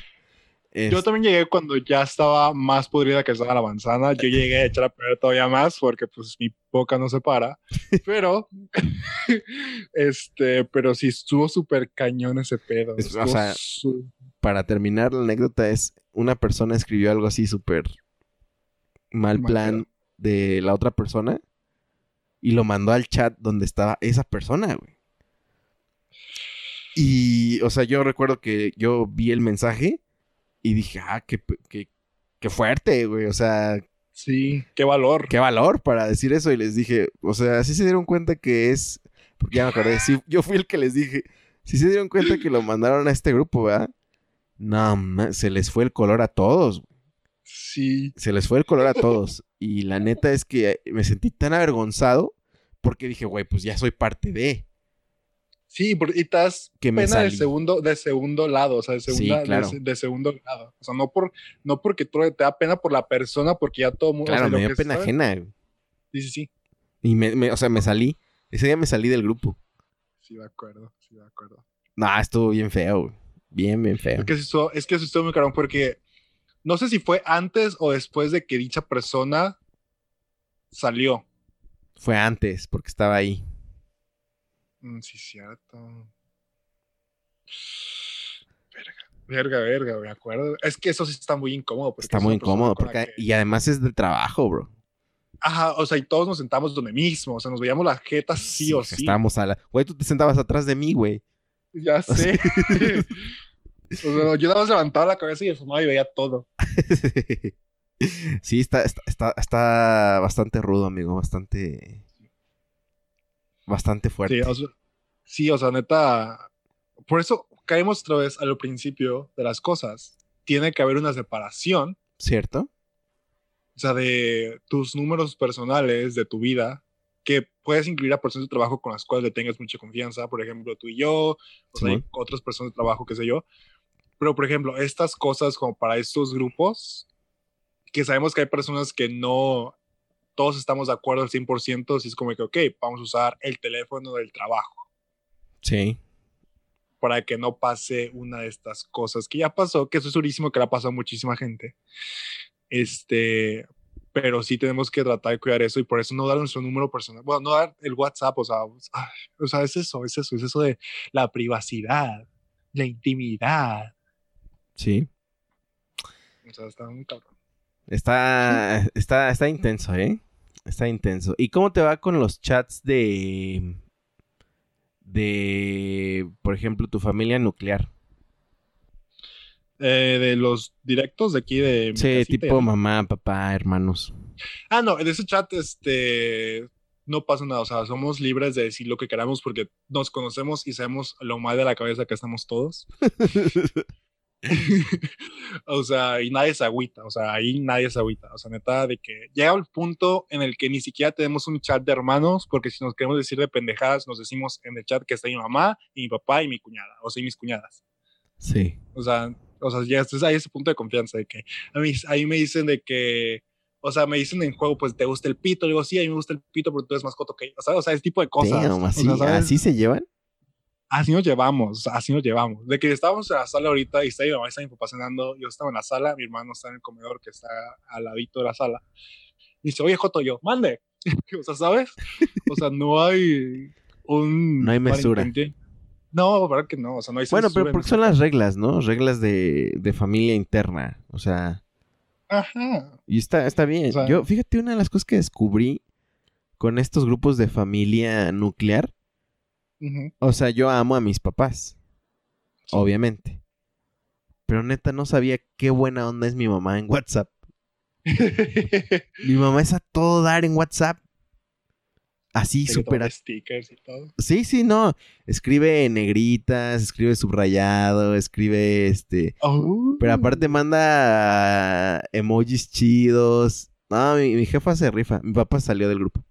Yo Es- también llegué cuando ya estaba más podrida que estaba la manzana. Yo llegué a echar a perder todavía más porque pues mi boca no se para. Pero, este, pero sí estuvo súper cañón ese pedo. Es- o sea, su- Para terminar, la anécdota es: una persona escribió algo así súper mal Mal plan de la otra persona y lo mandó al chat donde estaba esa persona, güey. Y, o sea, yo recuerdo que yo vi el mensaje y dije, ah, qué, qué, qué fuerte, güey. O sea, sí, qué valor. qué valor para decir eso. Y les dije, o sea, sí se dieron cuenta que es. Porque ya me acordé, sí, yo fui el que les dije, sí se dieron cuenta que lo mandaron a este grupo, ¿verdad? No, ma- se les fue el color a todos. Sí, Se les fue el color a todos. Y la neta es que me sentí tan avergonzado porque dije, güey, pues ya soy parte de. Sí, porque y das Que me pena de segundo, de segundo lado, o sea, de, Sí, segunda, de claro. de, segundo lado. O sea, no, por, no porque tú te da pena por la persona, porque ya todo el mundo. o Claro, sea, lo me dio pena sabe- ajena. güey. Sí, sí, sí. Y me, me- o sea, me salí. Ese día me salí del grupo. sí me acuerdo, sí me acuerdo. No, estuvo bien feo, güey. Bien, bien feo. Es que, eso, es que eso estuvo muy caro porque no sé si fue antes o después de que dicha persona salió. Fue antes, porque estaba ahí. Mm, sí, cierto. Verga, verga, verga, me acuerdo. Es que eso sí está muy incómodo. Está muy incómodo, porque, y además es del trabajo, bro. Ajá, o sea, y todos nos sentamos donde mismo, o sea, nos veíamos las jetas sí, o sí. Estábamos a la... Güey, tú te sentabas atrás de mí, güey. Ya sé. o sea, yo nada más levantaba la cabeza y fumaba y veía todo. sí, está, está, está, bastante rudo, amigo, bastante... Bastante fuerte. Sí o, sea, sí, o sea, neta... Por eso caemos otra vez a lo principio de las cosas. Tiene que haber una separación. ¿Cierto? O sea, de tus números personales, de tu vida, que puedes incluir a personas de trabajo con las cuales le tengas mucha confianza, por ejemplo, tú y yo, o sea, hay otras personas de trabajo, qué sé yo. Pero, por ejemplo, estas cosas como para estos grupos, que sabemos que hay personas que no todos estamos de acuerdo al 100%, si es como que, ok, vamos a usar el teléfono del trabajo. Sí. Para que no pase una de estas cosas que ya pasó, que eso es durísimo, que le ha pasado a muchísima gente. Este, pero sí tenemos que tratar de cuidar eso y por eso no dar nuestro número personal, bueno, no dar el WhatsApp, o sea, o sea, es eso, es eso, es eso de la privacidad, la intimidad. Sí. O sea, está muy cabrón. Está, está, está intenso, ¿eh? Está intenso. ¿Y cómo te va con los chats de, de, por ejemplo, tu familia nuclear? Eh, de los directos de aquí de... sí, tipo mamá, papá, hermanos. Ah, no, en ese chat, este, no pasa nada, o sea, somos libres de decir lo que queramos porque nos conocemos y sabemos lo mal de la cabeza que estamos todos. o sea, y nadie se agüita, o sea, ahí nadie se agüita, o sea, neta, de que llega el punto en el que ni siquiera tenemos un chat de hermanos, porque si nos queremos decir de pendejadas, nos decimos en el chat que está mi mamá y mi papá y mi cuñada, o sea, y mis cuñadas. Sí. O sea, o sea, ya estás ahí ese punto de confianza de que a mí, ahí me dicen de que, o sea, me dicen en juego, pues te gusta el pito, digo, sí, a mí me gusta el pito, pero tú eres más coto que yo, o sea, o sea ese tipo de cosas. así, ¿Así se llevan? Así nos llevamos, así nos llevamos. De que estábamos en la sala ahorita y está mi mamá, está mi papá cenando, yo estaba en la sala, mi hermano está en el comedor que está al ladito de la sala. Y dice, oye, Joto, yo, mande. o sea, ¿sabes? O sea, no hay un... No hay mesura. No, verdad que no, o sea, no hay Bueno, pero porque son las reglas, ¿no? Reglas de, de familia interna, o sea... Ajá. Y está, está bien. Yo, fíjate, una de las cosas que descubrí con estos grupos de familia nuclear, o sea, yo amo a mis papás, obviamente. Pero neta no sabía qué buena onda es mi mamá en WhatsApp. mi mamá es a todo dar en WhatsApp. Así súper. stickers y todo. Sí, sí, no. Escribe negritas, escribe subrayado, escribe este. Pero aparte oh. manda emojis chidos. No, mi, jefa se rifa. Mi papá salió del grupo.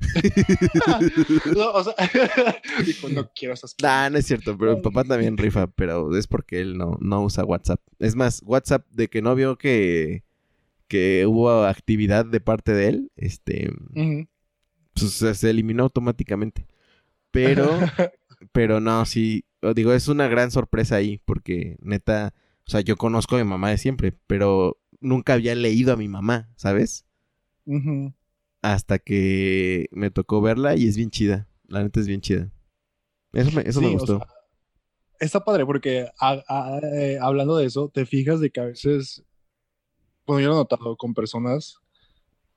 no, o sea, dijo, no quiero esas cosas. no es cierto, pero mi papá también rifa, pero es porque él no, no usa WhatsApp. Es más, WhatsApp de que no vio que, que hubo actividad de parte de él, este, pues, se eliminó automáticamente. Pero, pero no, sí, digo, es una gran sorpresa ahí, porque neta, o sea, yo conozco a mi mamá de siempre, pero nunca había leído a mi mamá, ¿sabes? Hasta que me tocó verla y es bien chida. La neta es bien chida. Eso me, eso me gustó. está padre porque eh, hablando de eso, te fijas de que a veces, bueno, yo lo he notado con personas,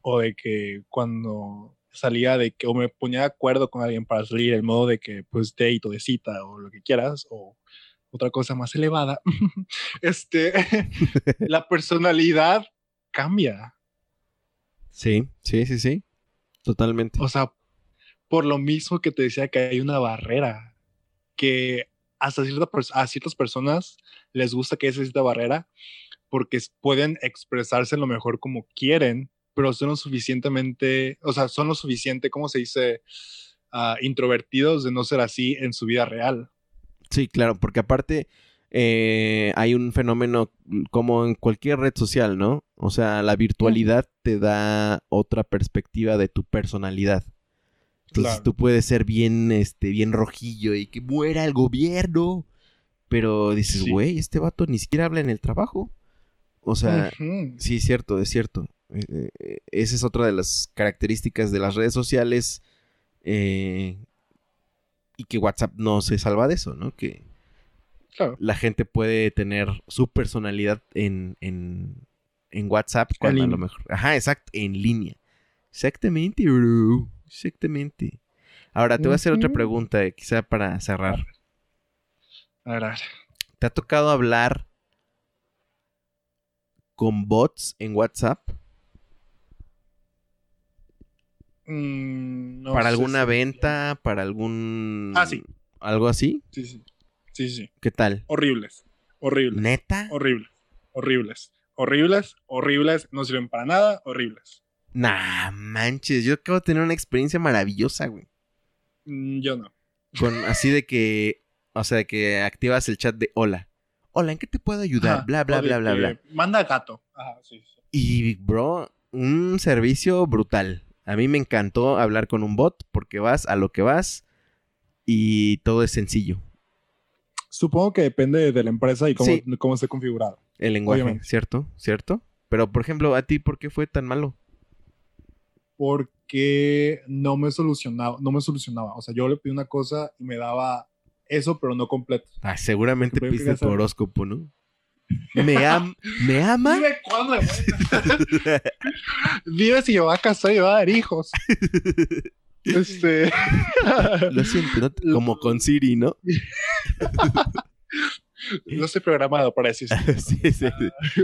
o de que cuando salía de que o me ponía de acuerdo con alguien para salir, el modo de que pues date o de cita o lo que quieras, o otra cosa más elevada, este, la personalidad cambia. Sí, sí, sí, sí, totalmente. O sea, por lo mismo que te decía que hay una barrera, que hasta cierta a ciertas personas les gusta que haya esta barrera porque pueden expresarse lo mejor como quieren pero son lo suficientemente, o sea, son lo suficiente, ¿cómo se dice? Uh, introvertidos de no ser así en su vida real. Sí, claro, porque aparte eh, hay un fenómeno como en cualquier red social, ¿no? O sea, la virtualidad te da otra perspectiva de tu personalidad. Entonces Claro. tú puedes ser bien, este, bien rojillo y que muera el gobierno. Pero dices, Sí. güey, este vato ni siquiera habla en el trabajo. O sea, sí, es cierto, es cierto. Eh, eh, esa es otra de las características de las redes sociales. eh, y que WhatsApp no se salva de eso, ¿no? Que Claro. la gente puede tener su personalidad en, en, en WhatsApp cuando a lo mejor. Ajá, exacto, en línea. Exactamente, bro. Exactamente. Ahora te voy a hacer otra pregunta, eh, quizá para cerrar. A ver, a ver. ¿Te ha tocado hablar con bots en WhatsApp Mm, no para alguna si- venta, para algún Ah, sí. algo así? Sí, sí. Sí, sí. ¿Qué tal? Horribles. Horribles. ¿Neta? Horribles. Horribles. Horribles. Horribles. No sirven para nada. Horribles. Nah, manches, yo acabo de tener una experiencia maravillosa, güey. Mm, yo no. Con así de que, o sea, que activas el chat de hola. Hola, ¿en qué te puedo ayudar? Ajá, bla, bla, de bla, bla, bla. Manda gato. Ajá, sí, sí. Y, bro, un servicio brutal. A mí me encantó hablar con un bot porque vas a lo que vas y todo es sencillo. Supongo que depende de la empresa y cómo, Sí. cómo esté configurado. El lenguaje, Obviamente. ¿cierto? ¿Cierto? Pero, por ejemplo, a ti, ¿por qué fue tan malo? Porque no me solucionaba, no me solucionaba. O sea, yo le pedí una cosa y me daba eso, pero no completo. Ah, seguramente quería tu horóscopo, ¿no? ¿Me, am ¿Me ama? Dime cuándo a- Dime si yo voy a casar y voy a dar hijos. Este. Lo siento, ¿no? como con Siri, ¿no? no estoy programado para eso. sí, sí, sí.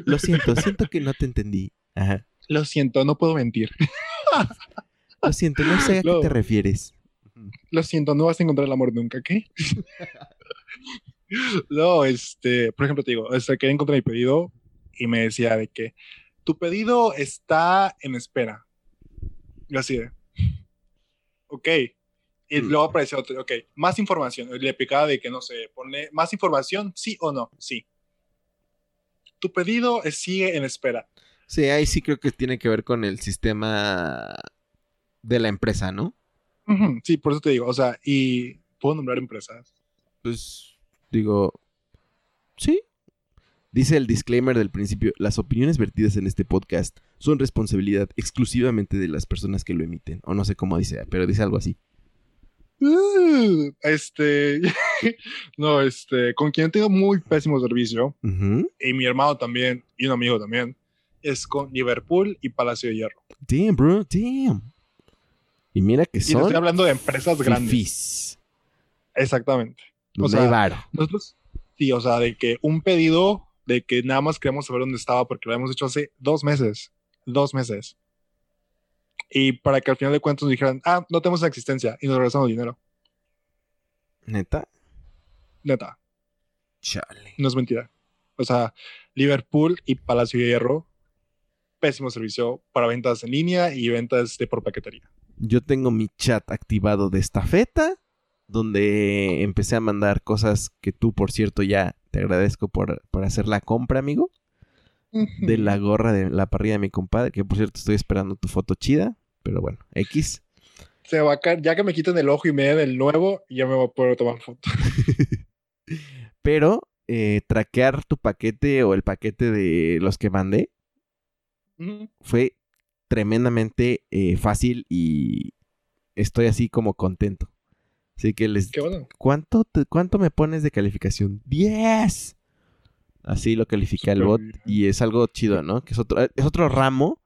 Lo siento, siento que no te entendí. Ajá. Lo siento, no puedo mentir. Lo siento, no sé a qué te refieres. Lo siento, no vas a encontrar el amor nunca, ¿qué? no, este, por ejemplo, te digo, este, quería encontrar mi pedido y me decía de que tu pedido está en espera. Y así de, ok. Y Mm. luego apareció otro, ok, más información. Le picaba de que, no sé, pone más información, sí o no, sí. Tu pedido sigue en espera. Sí, ahí sí creo que tiene que ver con el sistema de la empresa, ¿no? Sí, por eso te digo, o sea, y puedo nombrar empresas. Pues digo, sí. Dice el disclaimer del principio, las opiniones vertidas en este podcast son responsabilidad exclusivamente de las personas que lo emiten. O no sé cómo dice, pero dice algo así. Uh, este, no, este, con quien tengo muy pésimo servicio, y mi hermano también, y un amigo también, es con Liverpool y Palacio de Hierro. Damn, bro, damn. Y mira que Y son estoy hablando de empresas grandes. fifís, Exactamente. donde sea. Nosotros, sí, o sea, de que un pedido, de que nada más queremos saber dónde estaba, porque lo habíamos hecho hace dos meses. Dos meses. Y para que al final de cuentas nos dijeran, ah, no tenemos existencia, y nos regresamos dinero. Neta, Neta. chale. No es mentira. O sea, Liverpool y Palacio de Hierro, pésimo servicio para ventas en línea y ventas de por paquetería. Yo tengo mi chat activado de estafeta, donde empecé a mandar cosas que tú, por cierto, ya te agradezco por, por hacer la compra, amigo. De la gorra de la parrilla de mi compadre, que por cierto estoy esperando tu foto chida, pero bueno, X. Se va a caer, ya que me quiten el ojo y me den el nuevo, ya me voy a poder tomar foto. Pero eh, traquear tu paquete o el paquete de los que mandé fue tremendamente eh, fácil y estoy así como contento. Así que les... Qué bueno. ¿Cuánto, te- ¿Cuánto me pones de calificación? ¡10! Así lo califica el bot bien. y es algo chido, ¿no? Que es otro, es otro ramo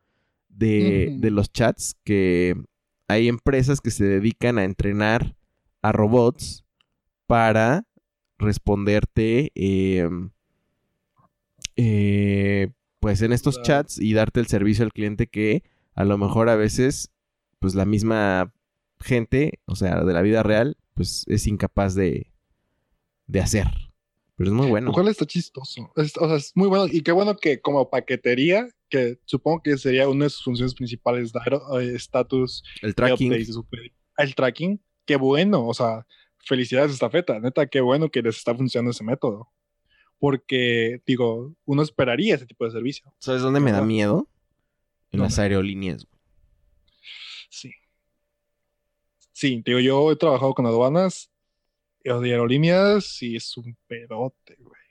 de, de los chats que hay empresas que se dedican a entrenar a robots para responderte eh, eh, pues en estos chats y darte el servicio al cliente que a lo mejor a veces pues la misma gente, o sea, de la vida real, pues es incapaz de, de hacer. Pero es muy bueno. Lo cual está chistoso. Es- o sea, es muy bueno. Y qué bueno que como paquetería, que supongo que sería una de sus funciones principales, dar eh, estatus, El tracking. updates el tracking. Qué bueno. O sea, felicidades esta feta. Neta, qué bueno que les está funcionando ese método. Porque, digo, uno esperaría ese tipo de servicio. ¿Sabes dónde me da miedo? En las aerolíneas. güey. Sí. Sí, digo, yo he trabajado con aduanas y aerolíneas y es un pedote, güey.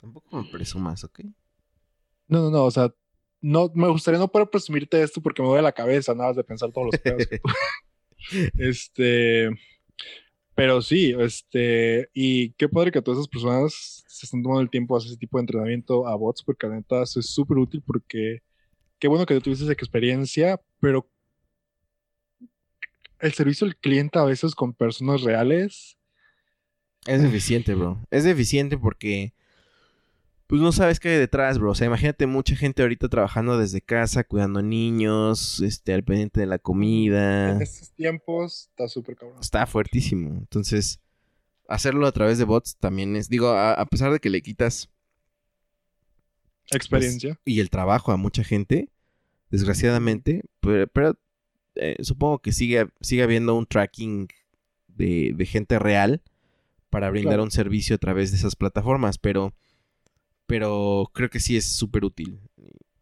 Tampoco me presumas, ¿ok? No, no, no, o sea, no, me gustaría no poder presumirte esto porque me duele la cabeza nada más de pensar todos los pedos. este, pero sí, este, y qué padre que todas esas personas se están tomando el tiempo de hacer ese tipo de entrenamiento a bots, porque la neta eso es súper útil porque qué bueno que tuviste esa experiencia, pero el servicio al cliente a veces con personas reales. Es eficiente, bro. Es eficiente porque pues no sabes qué hay detrás, bro. O sea, imagínate mucha gente ahorita trabajando desde casa, cuidando niños, este, al pendiente de la comida. En estos tiempos está súper cabrón. Está fuertísimo. Entonces, hacerlo a través de bots también es, digo, a, a pesar de que le quitas pues, Experiencia. y el trabajo a mucha gente, desgraciadamente, pero, pero, eh, supongo que sigue, sigue habiendo un tracking de, de gente real para brindar Claro. un servicio a través de esas plataformas, pero, pero creo que sí es súper útil.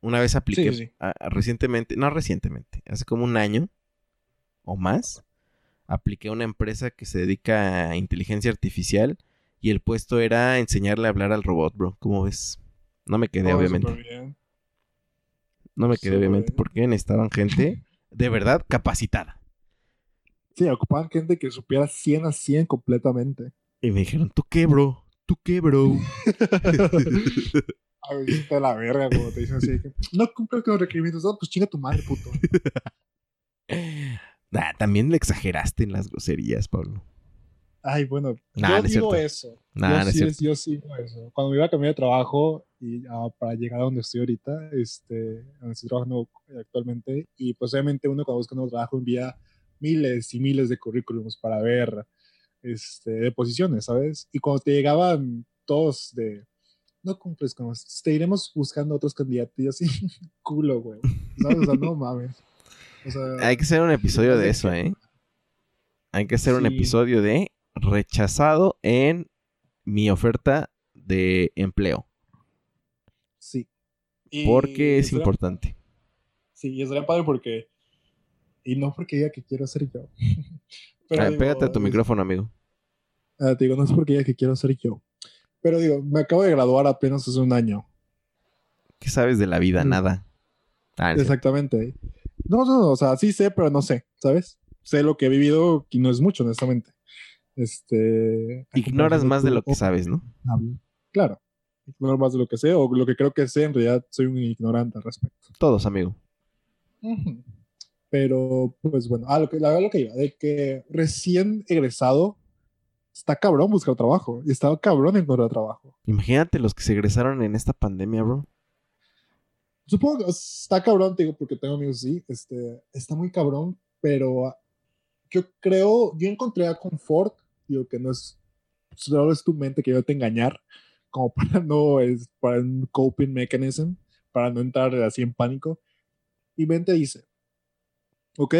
Una vez apliqué Sí, sí, sí. a- a- recientemente, no recientemente, hace como un año o más, apliqué a una empresa que se dedica a inteligencia artificial y el puesto era enseñarle a hablar al robot, bro. ¿Cómo ves? No me quedé, obviamente. No me quedé, obviamente, porque necesitaban gente de verdad capacitada. Sí, ocupaban gente que supiera 100 a 100 completamente. Y me dijeron, ¿tú qué, bro? ¿Tú qué, bro? A ver, la verga, como te dicen así. que, no cumples con los requerimientos. No, pues chinga tu madre, puto. Nah, también le exageraste en las groserías, Pablo. Ay, bueno, Nah, yo no digo eso. Nah, yo, no es sí, cierto. yo sí digo eso. Cuando me iba a cambiar de trabajo y ah, para llegar a donde estoy ahorita, este, donde estoy trabajando actualmente, y pues obviamente uno cuando busca un nuevo trabajo envía miles y miles de currículums para ver este, de posiciones, ¿sabes? Y cuando te llegaban todos de, no cumples con te iremos buscando otros candidatos, y así, culo, güey. ¿Sabes? O sea, no mames. O sea, Hay que hacer un episodio de eso, ¿eh? Hay que hacer un episodio de rechazado en mi oferta de empleo. sí. Y Porque es importante. Sí, y estaría padre porque. Y no porque diga que quiero ser yo. Pero Ah, digo, pégate a tu es- micrófono, amigo. ah, te digo, no es porque diga que quiero ser yo. Pero digo, me acabo de graduar apenas hace un año. ¿Qué sabes de la vida? Mm. Nada. Ah. Exactamente. No, no, no, o sea, sí sé, pero no sé, ¿sabes? Sé lo que he vivido y no es mucho, honestamente. Este. a Ignoras más de lo que sabes, ¿no? Claro. Ignoro más de lo que sé, o lo que creo que sé, en realidad soy un ignorante al respecto. Todos, amigo. Pero, pues bueno, a lo que, verdad lo que iba, de que recién egresado, está cabrón buscar trabajo. Y está cabrón encontrar trabajo. Imagínate los que se egresaron en esta pandemia, bro. Supongo que está cabrón, te digo, porque tengo amigos así, este, está muy cabrón, pero yo creo, yo encontré a confort, digo que no es, solo es tu mente que yo te engañar, como para no, es para un coping mechanism, para no entrar así en pánico. Y mente dice, ok,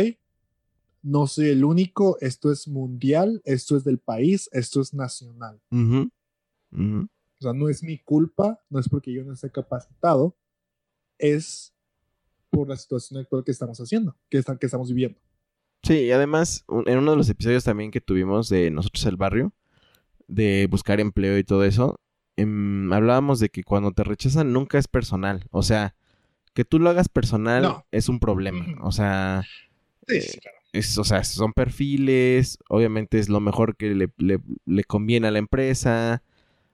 no soy el único, esto es mundial, esto es del país, esto es nacional. Ujú. Ujú. O sea, no es mi culpa, no es porque yo no esté capacitado, es por la situación actual que estamos haciendo, que, está- que estamos viviendo. Sí, y además, un- en uno de los episodios también que tuvimos de Nosotros el Barrio, de buscar empleo y todo eso, em, hablábamos de que cuando te rechazan nunca es personal. O sea, que tú lo hagas personal No. es un problema. O sea, Sí, sí, claro. es, o sea, son perfiles, obviamente es lo mejor que le, le- le conviene a la empresa,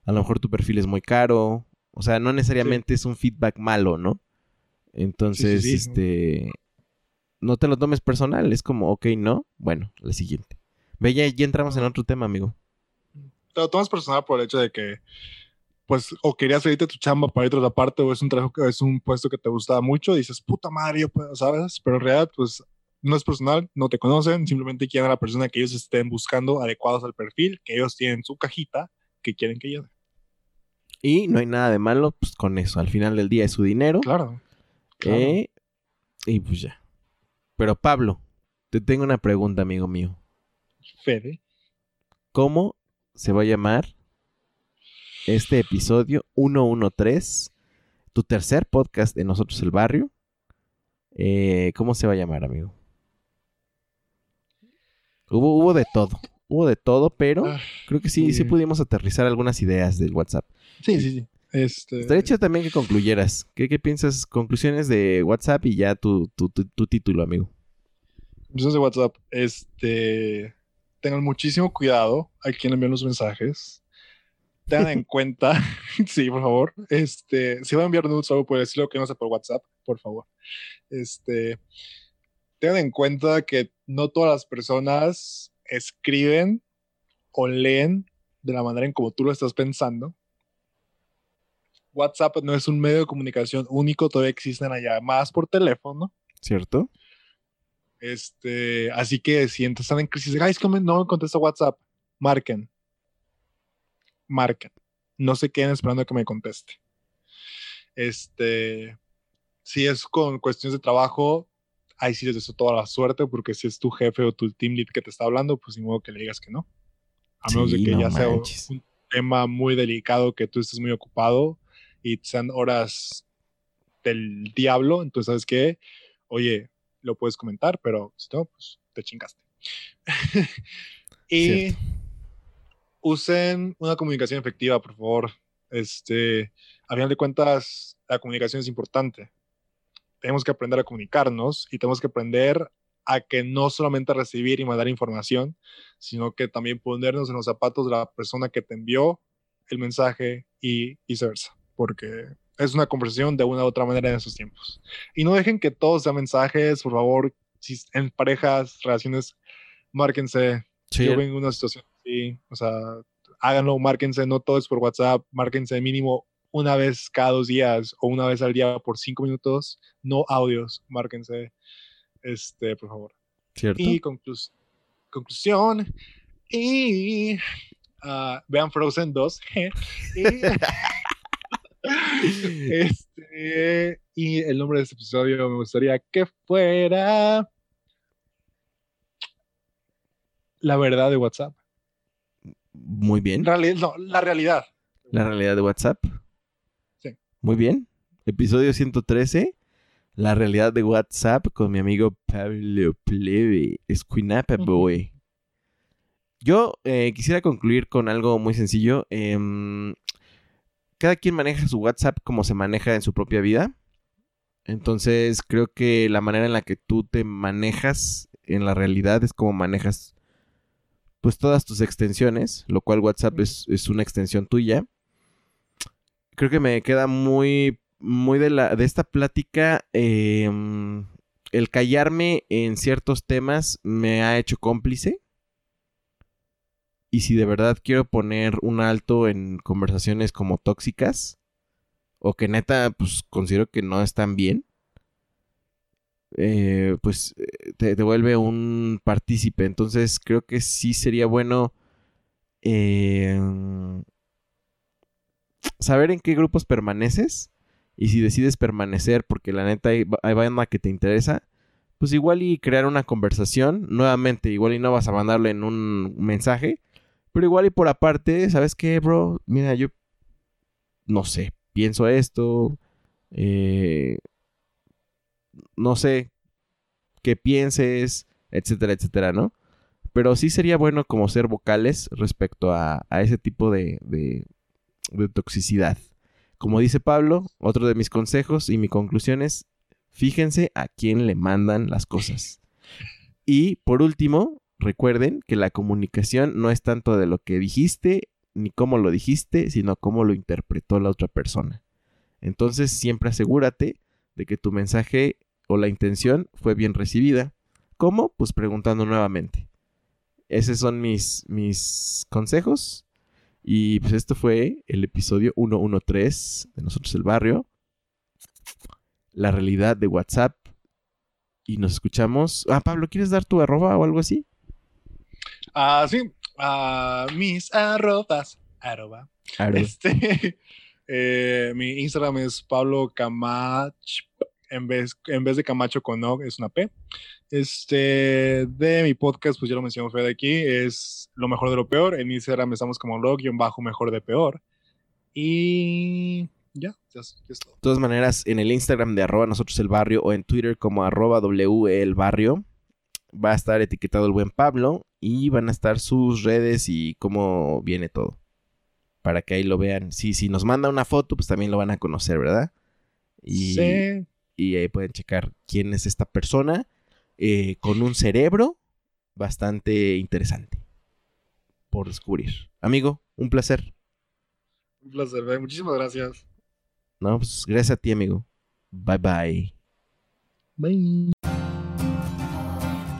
a lo mejor tu perfil es muy caro, o sea, no necesariamente es un feedback malo, ¿no? Entonces, este, no te lo tomes personal, es como, ok, no, bueno, la siguiente. Ve, ya, ya entramos en otro tema, amigo. Te lo tomas personal por el hecho de que, pues, o querías salirte tu chamba para ir a otra parte, o es un trabajo que es un puesto que te gustaba mucho, y dices, puta madre, yo puedo, ¿sabes? Pero en realidad, pues, no es personal, no te conocen, simplemente quieren a la persona que ellos estén buscando adecuados al perfil, que ellos tienen en su cajita, que quieren que llene. Y no hay nada de malo pues, con eso, al final del día es su dinero. Claro. claro. eh, y pues ya. Pero Pablo, te tengo una pregunta, amigo mío. Fede. ¿Cómo se va a llamar este episodio 113? Tu tercer podcast de Nosotros el Barrio. Eh, ¿Cómo se va a llamar, amigo? Hubo, hubo de todo. Hubo de todo, pero Ah, creo que sí, sí sí. pudimos aterrizar algunas ideas del WhatsApp. sí, sí, sí. Este, Estaría hecho también que concluyeras. ¿Qué, qué piensas? Conclusiones de WhatsApp y ya tu, tu, tu, tu título, amigo. Mensajes de WhatsApp, este, tengan muchísimo cuidado a quien envían los mensajes. Tengan en cuenta, sí, por favor, este, si van a enviar nudes o algo por decirlo que no sea por WhatsApp, por favor. Este, tengan en cuenta que no todas las personas escriben o leen de la manera en como tú lo estás pensando. WhatsApp no es un medio de comunicación único, todavía existen las llamadas por teléfono. ¿Cierto? Este, así que si están en crisis, me- no me contesta WhatsApp, marquen. Marquen. No se queden esperando a que me conteste. Este, si es con cuestiones de trabajo, ahí sí les deseo toda la suerte, porque si es tu jefe o tu team lead que te está hablando, pues ni modo que le digas que no. A menos Sí, de que no ya sea un tema muy delicado, que tú estés muy ocupado y sean horas del diablo, entonces, ¿sabes qué? Oye, lo puedes comentar, pero si no, pues te chingaste. y Cierto. usen una comunicación efectiva, por favor. Este, a final de cuentas, la comunicación es importante. Tenemos que aprender a comunicarnos y tenemos que aprender a que no solamente recibir y mandar información, sino que también ponernos en los zapatos de la persona que te envió el mensaje y viceversa, porque es una conversación de una u otra manera en esos tiempos. Y no dejen que todos sean mensajes, por favor, si en parejas, relaciones, márquense. Sí. Yo vengo en una situación así, o sea, háganlo, márquense, no todo es por WhatsApp, márquense mínimo una vez cada dos días o una vez al día por cinco minutos, no audios, márquense, este, por favor. ¿Cierto? Y conclus- conclusión, y ah, vean Frozen 2. y, este, y el nombre de este episodio me gustaría que fuera La verdad de WhatsApp. Muy bien. No, la realidad. La realidad de WhatsApp. Sí. Muy bien. Episodio 113. La realidad de WhatsApp con mi amigo Pablo Plebe. Esquinapa. Boy. Yo eh, quisiera concluir con algo muy sencillo. Em, cada quien maneja su WhatsApp como se maneja en su propia vida. Entonces creo que la manera en la que tú te manejas en la realidad es como manejas pues todas tus extensiones, lo cual WhatsApp es, es una extensión tuya. Creo que me queda muy, muy de, la, de esta plática. em, el callarme en ciertos temas me ha hecho cómplice. Y si de verdad quiero poner un alto en conversaciones como tóxicas, o que neta, pues considero que no están bien, eh, pues eh, te, te vuelve un partícipe. Entonces creo que sí sería bueno eh, saber en qué grupos permaneces. Y si decides permanecer porque la neta hay, hay banda que te interesa, pues igual y crear una conversación. Nuevamente, igual y no vas a mandarle en un mensaje. Pero igual y por aparte, ¿sabes qué, bro? Mira, yo no sé, pienso esto. Eh, no sé qué pienses, etcétera, etcétera, ¿no? Pero sí sería bueno como ser vocales respecto a, a ese tipo de, de, de toxicidad. Como dice Pablo, otro de mis consejos y mi conclusión es, fíjense a quién le mandan las cosas. Y por último, recuerden que la comunicación no es tanto de lo que dijiste ni cómo lo dijiste, sino cómo lo interpretó la otra persona. Entonces siempre asegúrate de que tu mensaje o la intención fue bien recibida. ¿Cómo? Pues preguntando nuevamente. Esos son mis, mis consejos. Y pues esto fue el episodio 113 de Nosotros el Barrio. La realidad de WhatsApp. Y nos escuchamos. Ah, Pablo, ¿quieres dar tu arroba o algo así? Ah, sí, ah, mis arrobas, arroba. Arroba. Este, eh, mi Instagram es Pablo Camach, en vez, en vez de Camacho con O, es una P. Este, de mi podcast, pues ya lo mencionó Fede aquí, es lo mejor de lo peor. En Instagram estamos como lo-bajo mejor de peor. Y ya, ya, es- ya es todo. De todas maneras, en el Instagram de arroba nosotros el barrio o en Twitter como arroba W el barrio. Va a estar etiquetado el buen Pablo y van a estar sus redes y cómo viene todo. Para que ahí lo vean. Si, si nos manda una foto, pues también lo van a conocer, ¿verdad? Y, Sí. y ahí pueden checar quién es esta persona eh, con un cerebro bastante interesante por descubrir. Amigo, un placer. Un placer. Muchísimas gracias. No, pues gracias a ti, amigo. Bye bye. Bye.